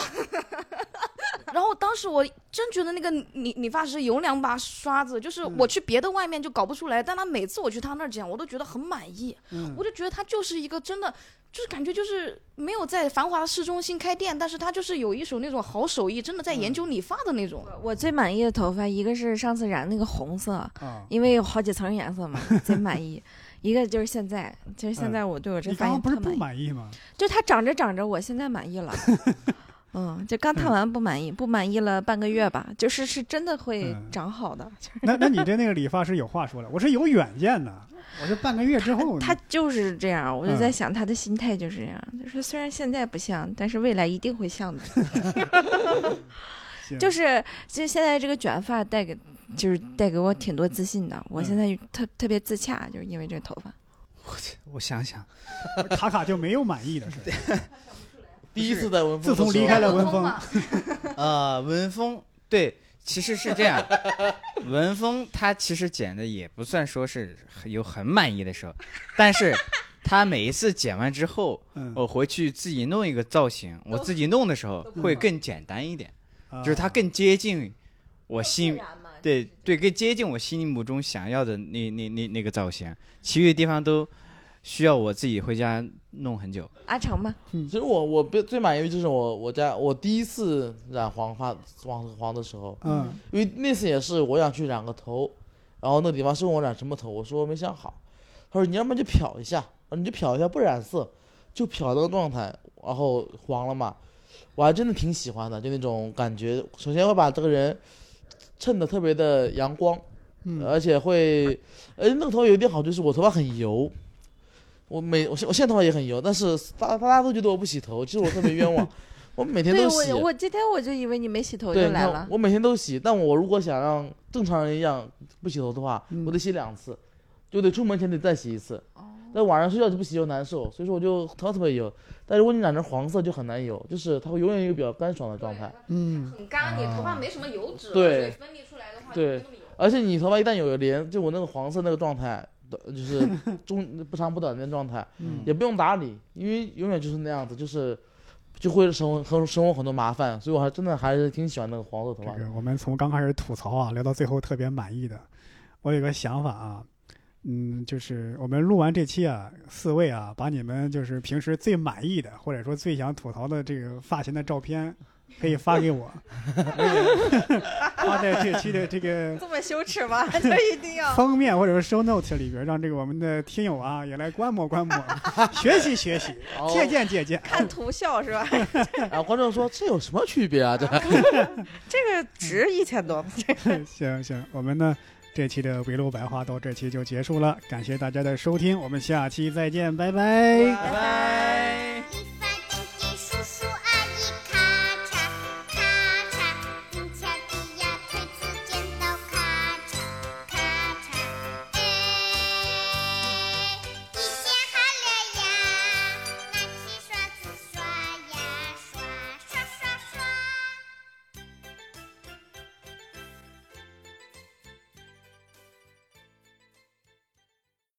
然后当时我真觉得那个理理发师有两把刷子，就是我去别的外面就搞不出来，但他每次我去他那儿剪，我都觉得很满意，嗯我就觉得他就是一个真的，就是感觉就是没有在繁华的市中心开店，但是他就是有一手那种好手艺，真的在研究理发的那种。我最满意的头发，一个是上次染那个红色，啊，因为有好几层颜色嘛，贼满意。一个就是现在，就是现在我对我这你发刚刚不是不型特满意，吗？就它长着长着，我现在满意了。嗯，就刚烫完不满意，不满意了半个月吧，就是是真的会嗯长好的。就 是那那你对那个理发师有话说了，我是有远见的，我是半个月之后，他就是这样，我就嗯在想他的心态就是这样，就是虽然现在不像，但是未来一定会像的。就是就现在这个卷发带给，就是带给我挺多自信的。我现在特特别自洽，就是因为这个头发。我我想想，卡卡就没有满意的是吧？第一次在文峰的，自从离开了文峰，呃，文峰对，其实是这样，文峰他其实剪的也不算说是很有很满意的时候，但是他每一次剪完之后，嗯，我回去自己弄一个造型，我自己弄的时候会更简单一点，啊就是它更接近我心，对对，更接近我心目中想要的那那那那个造型，其余的地方都需要我自己回家弄很久。阿成嘛，其实我我最最满意的就是我我家我第一次染黄发黄黄的时候，嗯。因为那次也是我想去染个头，然后那个理发师问我染什么头，我说没想好，他说你要不然就漂一下，啊你就漂一下不染色，就漂那个状态，然后黄了嘛，我还真的挺喜欢的，就那种感觉。首先会把这个人衬得特别的阳光，嗯而且会，哎，那个头发有一点好，就是我头发很油。我每我现我现在头发也很油，但是大大家都觉得我不洗头，其实我特别冤枉，我每天对都洗。我我今天我就以为你没洗头就来了。我每天都洗，但我如果想让正常人一样不洗头的话，嗯我得洗两次，就得出门前得再洗一次。哦那晚上睡觉就不洗就难受，所以说我就头发特别油。但如果你染成黄色就很难油，就是它会永远一个比较干爽的状态。嗯很干，你头发没什么油脂，对分泌出来的话对。而且你头发一旦有连，就我那个黄色那个状态，就是 中不长不短的状态，嗯也不用打理，因为永远就是那样子，就是就会省我很生活很多麻烦，所以我还真的还是挺喜欢那个黄色头发我们从刚开始吐槽啊，聊到最后特别满意的，我有个想法啊，嗯，就是我们录完这期啊，四位啊，把你们就是平时最满意的，或者说最想吐槽的这个发型的照片，可以发给我，发在这期的这个 这么羞耻吗？就一定要封面或者说 show note 里边，让这个我们的听友啊也来观摩观摩，学习学习，哦借鉴借鉴。看图笑是吧？然后观众说这有什么区别啊？这这个值一千多。行行，我们呢这期的围炉白话到这期就结束了，感谢大家的收听，我们下期再见，拜拜拜拜。